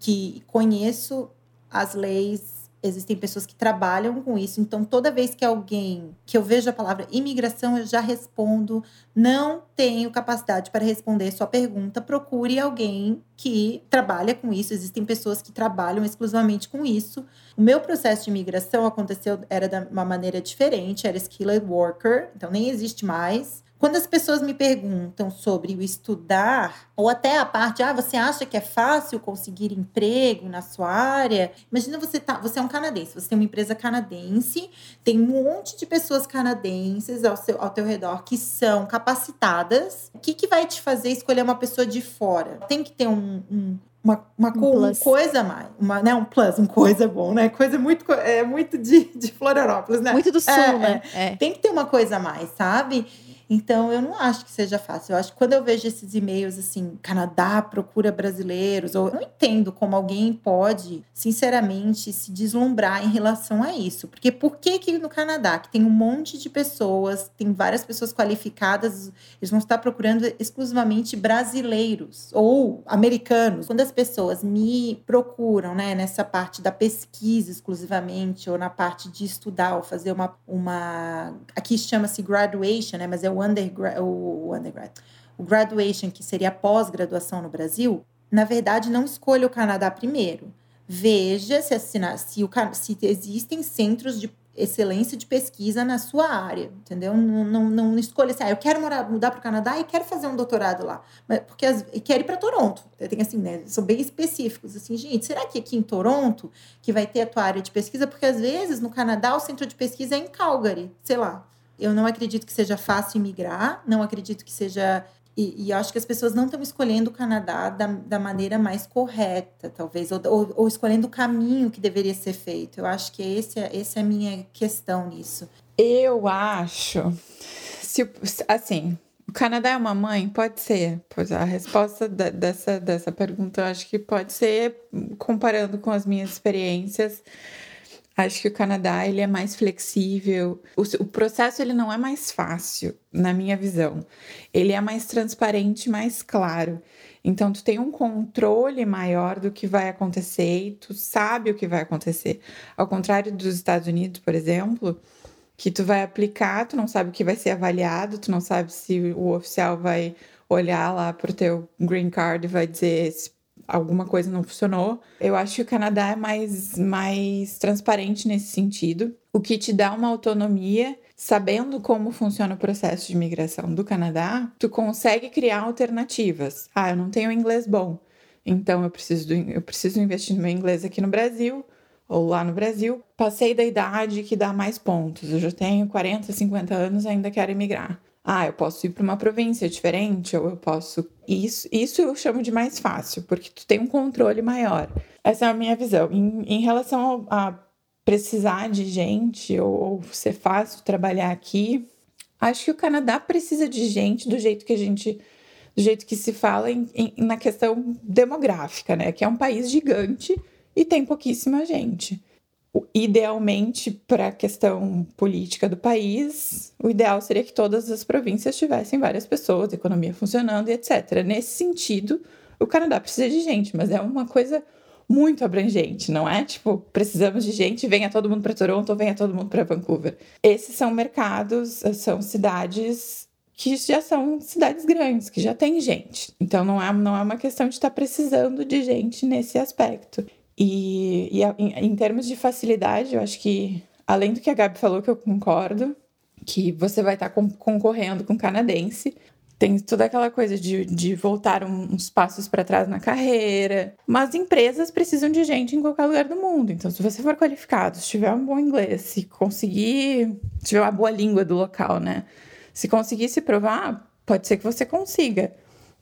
que conheço as leis existem pessoas que trabalham com isso. Então, toda vez que alguém que eu vejo a palavra imigração, eu já respondo: não tenho capacidade para responder sua pergunta. Procure alguém que trabalha com isso. Existem pessoas que trabalham exclusivamente com isso. O meu processo de imigração aconteceu era de uma maneira diferente, era skilled worker, então nem existe mais. Quando as pessoas me perguntam sobre o estudar, ou até a parte, ah, você acha que é fácil conseguir emprego na sua área? Imagina você tá, você é um canadense, você tem uma empresa canadense, tem um monte de pessoas canadenses ao, seu, ao teu redor que são capacitadas. O que, que vai te fazer escolher uma pessoa de fora? Tem que ter um, um uma, uma um coisa a mais, uma, né, um plus, um coisa bom, né? Coisa muito, é, muito de, de Florianópolis, né? Muito do sul, é, né? É. É. Tem que ter uma coisa a mais, sabe? Então, eu não acho que seja fácil. Eu acho que quando eu vejo esses e-mails assim, Canadá procura brasileiros, ou eu não entendo como alguém pode, sinceramente, se deslumbrar em relação a isso. Porque por que que no Canadá, que tem um monte de pessoas, tem várias pessoas qualificadas, eles vão estar procurando exclusivamente brasileiros ou americanos? Quando as pessoas me procuram, né, nessa parte da pesquisa exclusivamente, ou na parte de estudar, ou fazer uma, uma aqui chama-se graduation, né, mas é o undergrad, o undergrad, o graduation, que seria a pós-graduação no Brasil, na verdade, não escolha o Canadá primeiro. Veja se, assinar, se, o, se existem centros de excelência de pesquisa na sua área, entendeu? Não, não, não escolha assim, ah, eu quero morar, mudar para o Canadá e quero fazer um doutorado lá, mas, porque as, e quero ir para Toronto. Tem assim, né? São bem específicos, assim, gente, será que aqui em Toronto que vai ter a tua área de pesquisa? Porque às vezes no Canadá o centro de pesquisa é em Calgary, sei lá. Eu não acredito que seja fácil migrar, não acredito que seja. E, e acho que as pessoas não estão escolhendo o Canadá da, da maneira mais correta, talvez, ou, ou, ou, escolhendo o caminho que deveria ser feito. Eu acho que esse, é, essa é a minha questão nisso. Eu acho. Se, assim, o Canadá é uma mãe? Pode ser. Pois a resposta da, dessa, dessa pergunta eu acho que pode ser, comparando com as minhas experiências Acho que o Canadá ele é mais flexível. O, o, processo ele não é mais fácil, na minha visão. Ele é mais transparente, mais claro. Então tu tem um controle maior do que vai acontecer e tu sabe o que vai acontecer. Ao contrário dos Estados Unidos, por exemplo, que tu vai aplicar, tu não sabe o que vai ser avaliado, tu não sabe se o oficial vai olhar lá pro teu green card e vai dizer alguma coisa não funcionou. Eu acho que o Canadá é mais, mais transparente nesse sentido, o que te dá uma autonomia. Sabendo como funciona o processo de imigração do Canadá, tu consegue criar alternativas. Ah, eu não tenho inglês bom, então eu preciso, do, eu preciso investir no meu inglês aqui no Brasil ou lá no Brasil. Passei da idade que dá mais pontos, eu já tenho 40, 50 anos ainda quero imigrar. Ah, eu posso ir para uma província diferente, ou eu posso. Isso, isso eu chamo de mais fácil, porque tu tem um controle maior. Essa é a minha visão. Em, em relação a precisar de gente, ou, ou ser fácil trabalhar aqui, acho que o Canadá precisa de gente do jeito que a gente. Do jeito que se fala em, em, na questão demográfica, né? Que é um país gigante e tem pouquíssima gente idealmente, para a questão política do país, o ideal seria que todas as províncias tivessem várias pessoas, economia funcionando e etc. Nesse sentido, o Canadá precisa de gente, mas é uma coisa muito abrangente, não é? Tipo, precisamos de gente, venha todo mundo para Toronto venha todo mundo para Vancouver. Esses são mercados, são cidades que já são cidades grandes, que já tem gente. Então não é, não é uma questão de estar precisando de gente nesse aspecto. E, e em, em termos de facilidade, eu acho que, além do que a Gabi falou, que eu concordo, que você vai estar concorrendo com o canadense, tem toda aquela coisa de, de voltar uns passos para trás na carreira. Mas empresas precisam de gente em qualquer lugar do mundo. Então, se você for qualificado, se tiver um bom inglês, se conseguir, se tiver uma boa língua do local, né? Se conseguir se provar, pode ser que você consiga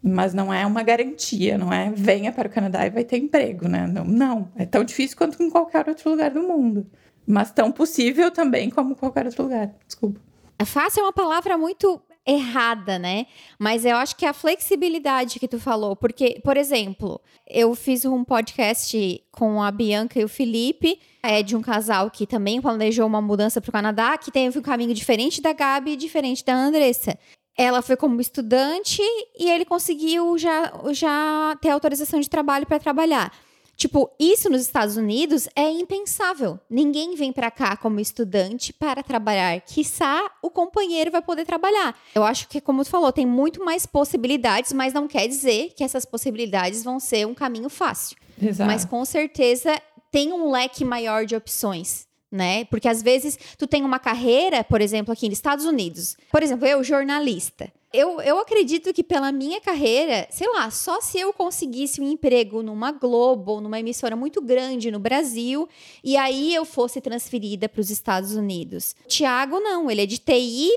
mas não é uma garantia, não é venha para o Canadá e vai ter emprego, né? Não, não, é tão difícil quanto em qualquer outro lugar do mundo, mas tão possível também como qualquer outro lugar. Desculpa. É fácil é uma palavra muito errada, né? Mas eu acho que a flexibilidade que tu falou, porque, por exemplo, eu fiz um podcast com a Bianca e o Felipe, é de um casal que também planejou uma mudança para o Canadá, que teve um caminho diferente da Gabi e diferente da Andressa. Ela foi como estudante e ele conseguiu já, já ter autorização de trabalho para trabalhar. Tipo, isso nos Estados Unidos é impensável. Ninguém vem para cá como estudante para trabalhar. Quiçá o companheiro vai poder trabalhar. Eu acho que, como tu falou, tem muito mais possibilidades, mas não quer dizer que essas possibilidades vão ser um caminho fácil. Exato. Mas com certeza tem um leque maior de opções. Né? Porque às vezes tu tem uma carreira, por exemplo, aqui nos Estados Unidos. Por exemplo, eu, jornalista. Eu, eu acredito que pela minha carreira, sei lá, só se eu conseguisse um emprego numa Globo numa emissora muito grande no Brasil e aí eu fosse transferida para os Estados Unidos. Tiago, não, ele é de TI.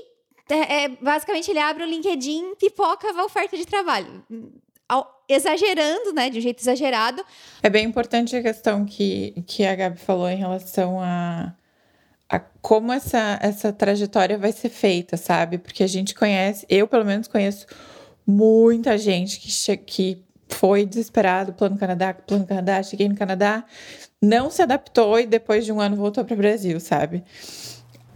É, é, basicamente, ele abre o LinkedIn, pipoca a oferta de trabalho. Exagerando, né? De um jeito exagerado. É bem importante a questão que, que a Gabi falou em relação a a como essa, essa trajetória vai ser feita, sabe? Porque a gente conhece, eu pelo menos conheço muita gente que, que foi desesperado, plano Canadá, plano Canadá, cheguei no Canadá, não se adaptou e depois de um ano voltou para o Brasil, sabe?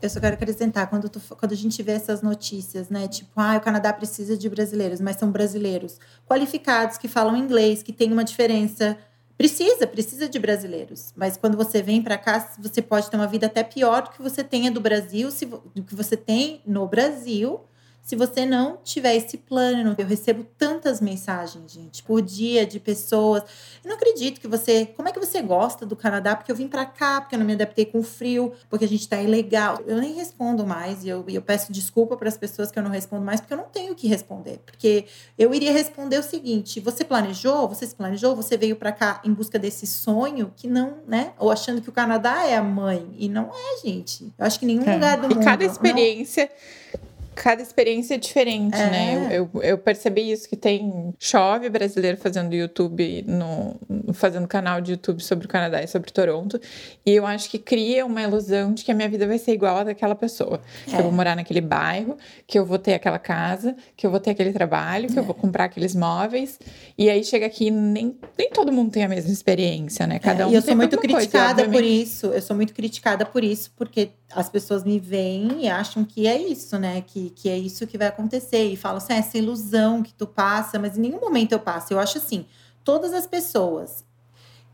Eu só quero acrescentar, quando, tu, quando a gente vê essas notícias, né? Tipo, ah, o Canadá precisa de brasileiros, mas são brasileiros qualificados, que falam inglês, que tem uma diferença Precisa, precisa de brasileiros. Mas quando você vem para cá, você pode ter uma vida até pior do que você tenha do Brasil, se, do que você tem no Brasil, se você não tiver esse plano. Eu recebo tantas mensagens, gente, por dia de pessoas. Eu não acredito que você. Como é que você gosta do Canadá? Porque eu vim para cá, porque eu não me adaptei com o frio, porque a gente tá ilegal. Eu nem respondo mais e eu, eu peço desculpa para as pessoas que eu não respondo mais, porque eu não tenho o que responder. Porque eu iria responder o seguinte: você planejou? Você se planejou? Você veio para cá em busca desse sonho que não, né? Ou achando que o Canadá é a mãe. E não é, gente. Eu acho que nenhum é. lugar do e mundo. E cada experiência. Não cada experiência é diferente, né? é. né? Eu, eu, eu, percebi isso, que tem chove brasileiro fazendo YouTube, no, fazendo canal de YouTube sobre o Canadá e sobre Toronto. E eu acho que cria uma ilusão de que a minha vida vai ser igual a daquela pessoa. É. Que eu vou é. morar naquele bairro, que eu vou ter aquela casa, que eu vou ter aquele trabalho, que é. eu vou comprar aqueles móveis. E aí chega aqui, nem, nem todo mundo tem a mesma experiência, né? Cada é, um E eu sou muito criticada coisa, por isso. Eu sou muito criticada por isso, porque as pessoas me veem e acham que é isso, né? Que, que é isso que vai acontecer. E falam assim, ah, essa ilusão que tu passa, mas em nenhum momento eu passo. Eu acho assim, todas as pessoas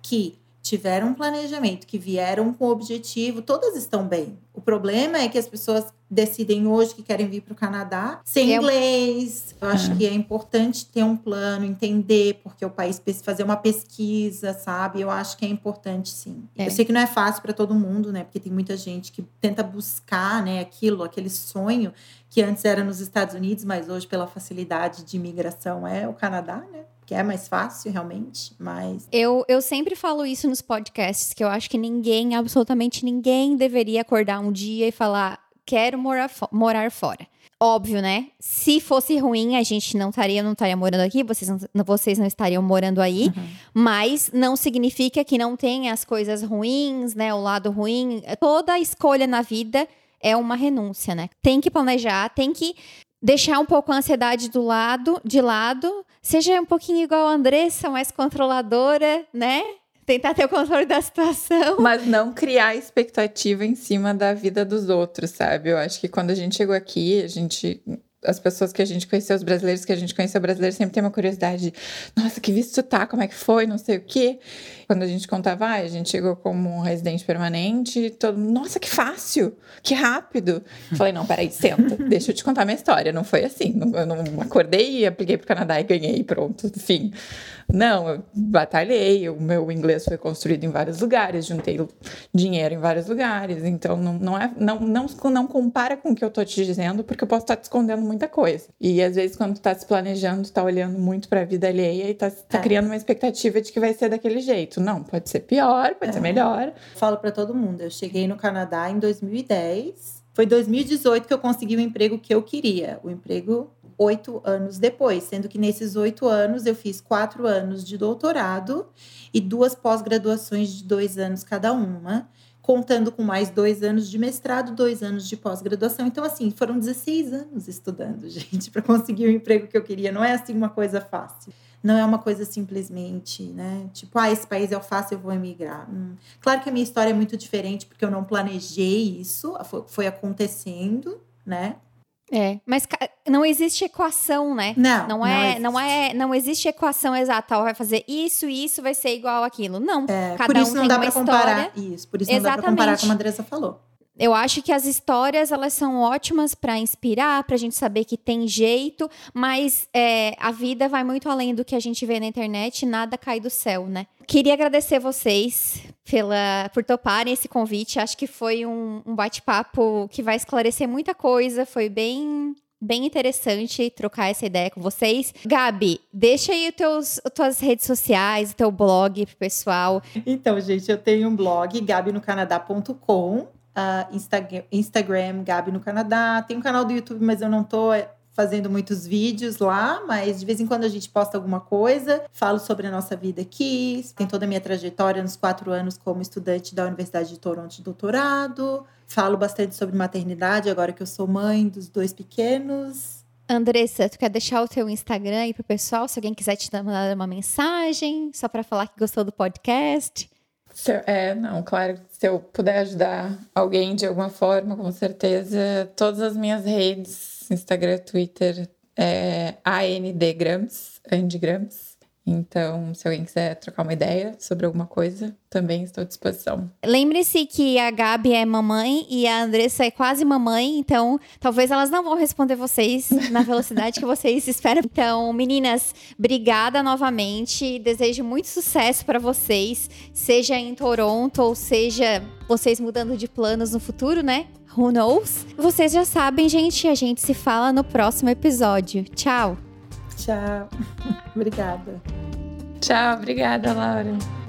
que tiveram um planejamento, que vieram com objetivo, todas estão bem. O problema é que as pessoas decidem hoje que querem vir para o Canadá sem é. inglês. Eu acho é. que é importante ter um plano, entender porque o país fazer uma pesquisa, sabe? Eu acho que é importante sim. É. Eu sei que não é fácil para todo mundo, né? Porque tem muita gente que tenta buscar, né, aquilo, aquele sonho que antes era nos Estados Unidos, mas hoje pela facilidade de imigração é o Canadá, né? Que é mais fácil realmente, mas eu, eu sempre falo isso nos podcasts que eu acho que ninguém, absolutamente ninguém deveria acordar um dia e falar quero morar, morar fora. Óbvio, né? Se fosse ruim, a gente não estaria não estaria morando aqui, vocês não, vocês não estariam morando aí, uhum. mas não significa que não tenha as coisas ruins, né? O lado ruim. Toda escolha na vida é uma renúncia, né? Tem que planejar, tem que deixar um pouco a ansiedade do lado, de lado, seja um pouquinho igual a Andressa, mais controladora, né? Tentar ter o controle da situação. Mas não criar expectativa em cima da vida dos outros, sabe? Eu acho que quando a gente chegou aqui, a gente as pessoas que a gente conheceu, os brasileiros que a gente conheceu, brasileiro sempre tem uma curiosidade. Nossa, que visto tá? Como é que foi? Não sei o quê. Quando a gente contava, ah, a gente chegou como um residente permanente, todo mundo, nossa, que fácil, que rápido. Falei, não, peraí, senta, deixa eu te contar minha história. Não foi assim. Eu não acordei e apliquei pro Canadá e ganhei, pronto, fim. Não, eu batalhei, o meu inglês foi construído em vários lugares, juntei dinheiro em vários lugares, então não, não, é, não, não, não compara com o que eu tô te dizendo, porque eu posso estar te escondendo muita coisa. E às vezes, quando tu tá se planejando, tu tá olhando muito pra vida alheia e tá, tá é. criando uma expectativa de que vai ser daquele jeito. Não, pode ser pior, pode é. ser melhor. Falo para todo mundo, eu cheguei no Canadá em 2010. Foi 2018 que eu consegui o emprego que eu queria, o emprego oito anos depois, sendo que nesses oito anos eu fiz quatro anos de doutorado e duas pós-graduações de dois anos cada uma contando com mais dois anos de mestrado, dois anos de pós-graduação. Então, assim, foram 16 anos estudando, gente, para conseguir o emprego que eu queria. Não é assim uma coisa fácil. Não é uma coisa simplesmente, né? Tipo, ah, esse país é fácil, eu vou emigrar. Hum. Claro que a minha história é muito diferente, porque eu não planejei isso, foi, foi acontecendo, né? É, mas não existe equação, né? Não, não é, não, não é, não existe equação exata. Vai fazer isso e isso vai ser igual aquilo. Não. É, cada por isso um não dá para comparar. Isso, por isso Exatamente. não dá para comparar como a Andressa falou eu acho que as histórias elas são ótimas para inspirar, para a gente saber que tem jeito, mas é, a vida vai muito além do que a gente vê na internet, nada cai do céu, né? Queria agradecer vocês pela, por toparem esse convite. Acho que foi um, um bate-papo que vai esclarecer muita coisa, foi bem bem interessante trocar essa ideia com vocês. Gabi, deixa aí os teus, as tuas redes sociais, o teu blog pro pessoal. Então, gente, eu tenho um blog, gabinocanadá.com uh, Instagram, Instagram, Gabi no Canadá. Tem um canal do YouTube, mas eu não tô é, fazendo muitos vídeos lá, mas de vez em quando a gente posta alguma coisa. Falo sobre a nossa vida aqui, tem toda a minha trajetória nos quatro anos como estudante da Universidade de Toronto de doutorado. Falo bastante sobre maternidade, agora que eu sou mãe dos dois pequenos. Andressa, tu quer deixar o teu Instagram aí pro pessoal, se alguém quiser te mandar uma mensagem, só para falar que gostou do podcast? É, não, claro, se eu puder ajudar alguém de alguma forma, com certeza, todas as minhas redes, Instagram, Twitter, é ANDgrams, Andigrams. Então, se alguém quiser trocar uma ideia sobre alguma coisa, também estou à disposição. Lembre-se que a Gabi é mamãe e a Andressa é quase mamãe, então talvez elas não vão responder vocês na velocidade que vocês esperam. Então, meninas, obrigada novamente. Desejo muito sucesso para vocês, seja em Toronto ou seja vocês mudando de planos no futuro, né? Who knows? Vocês já sabem, gente, a gente se fala no próximo episódio. Tchau! Tchau. obrigada. Tchau, obrigada, Laura.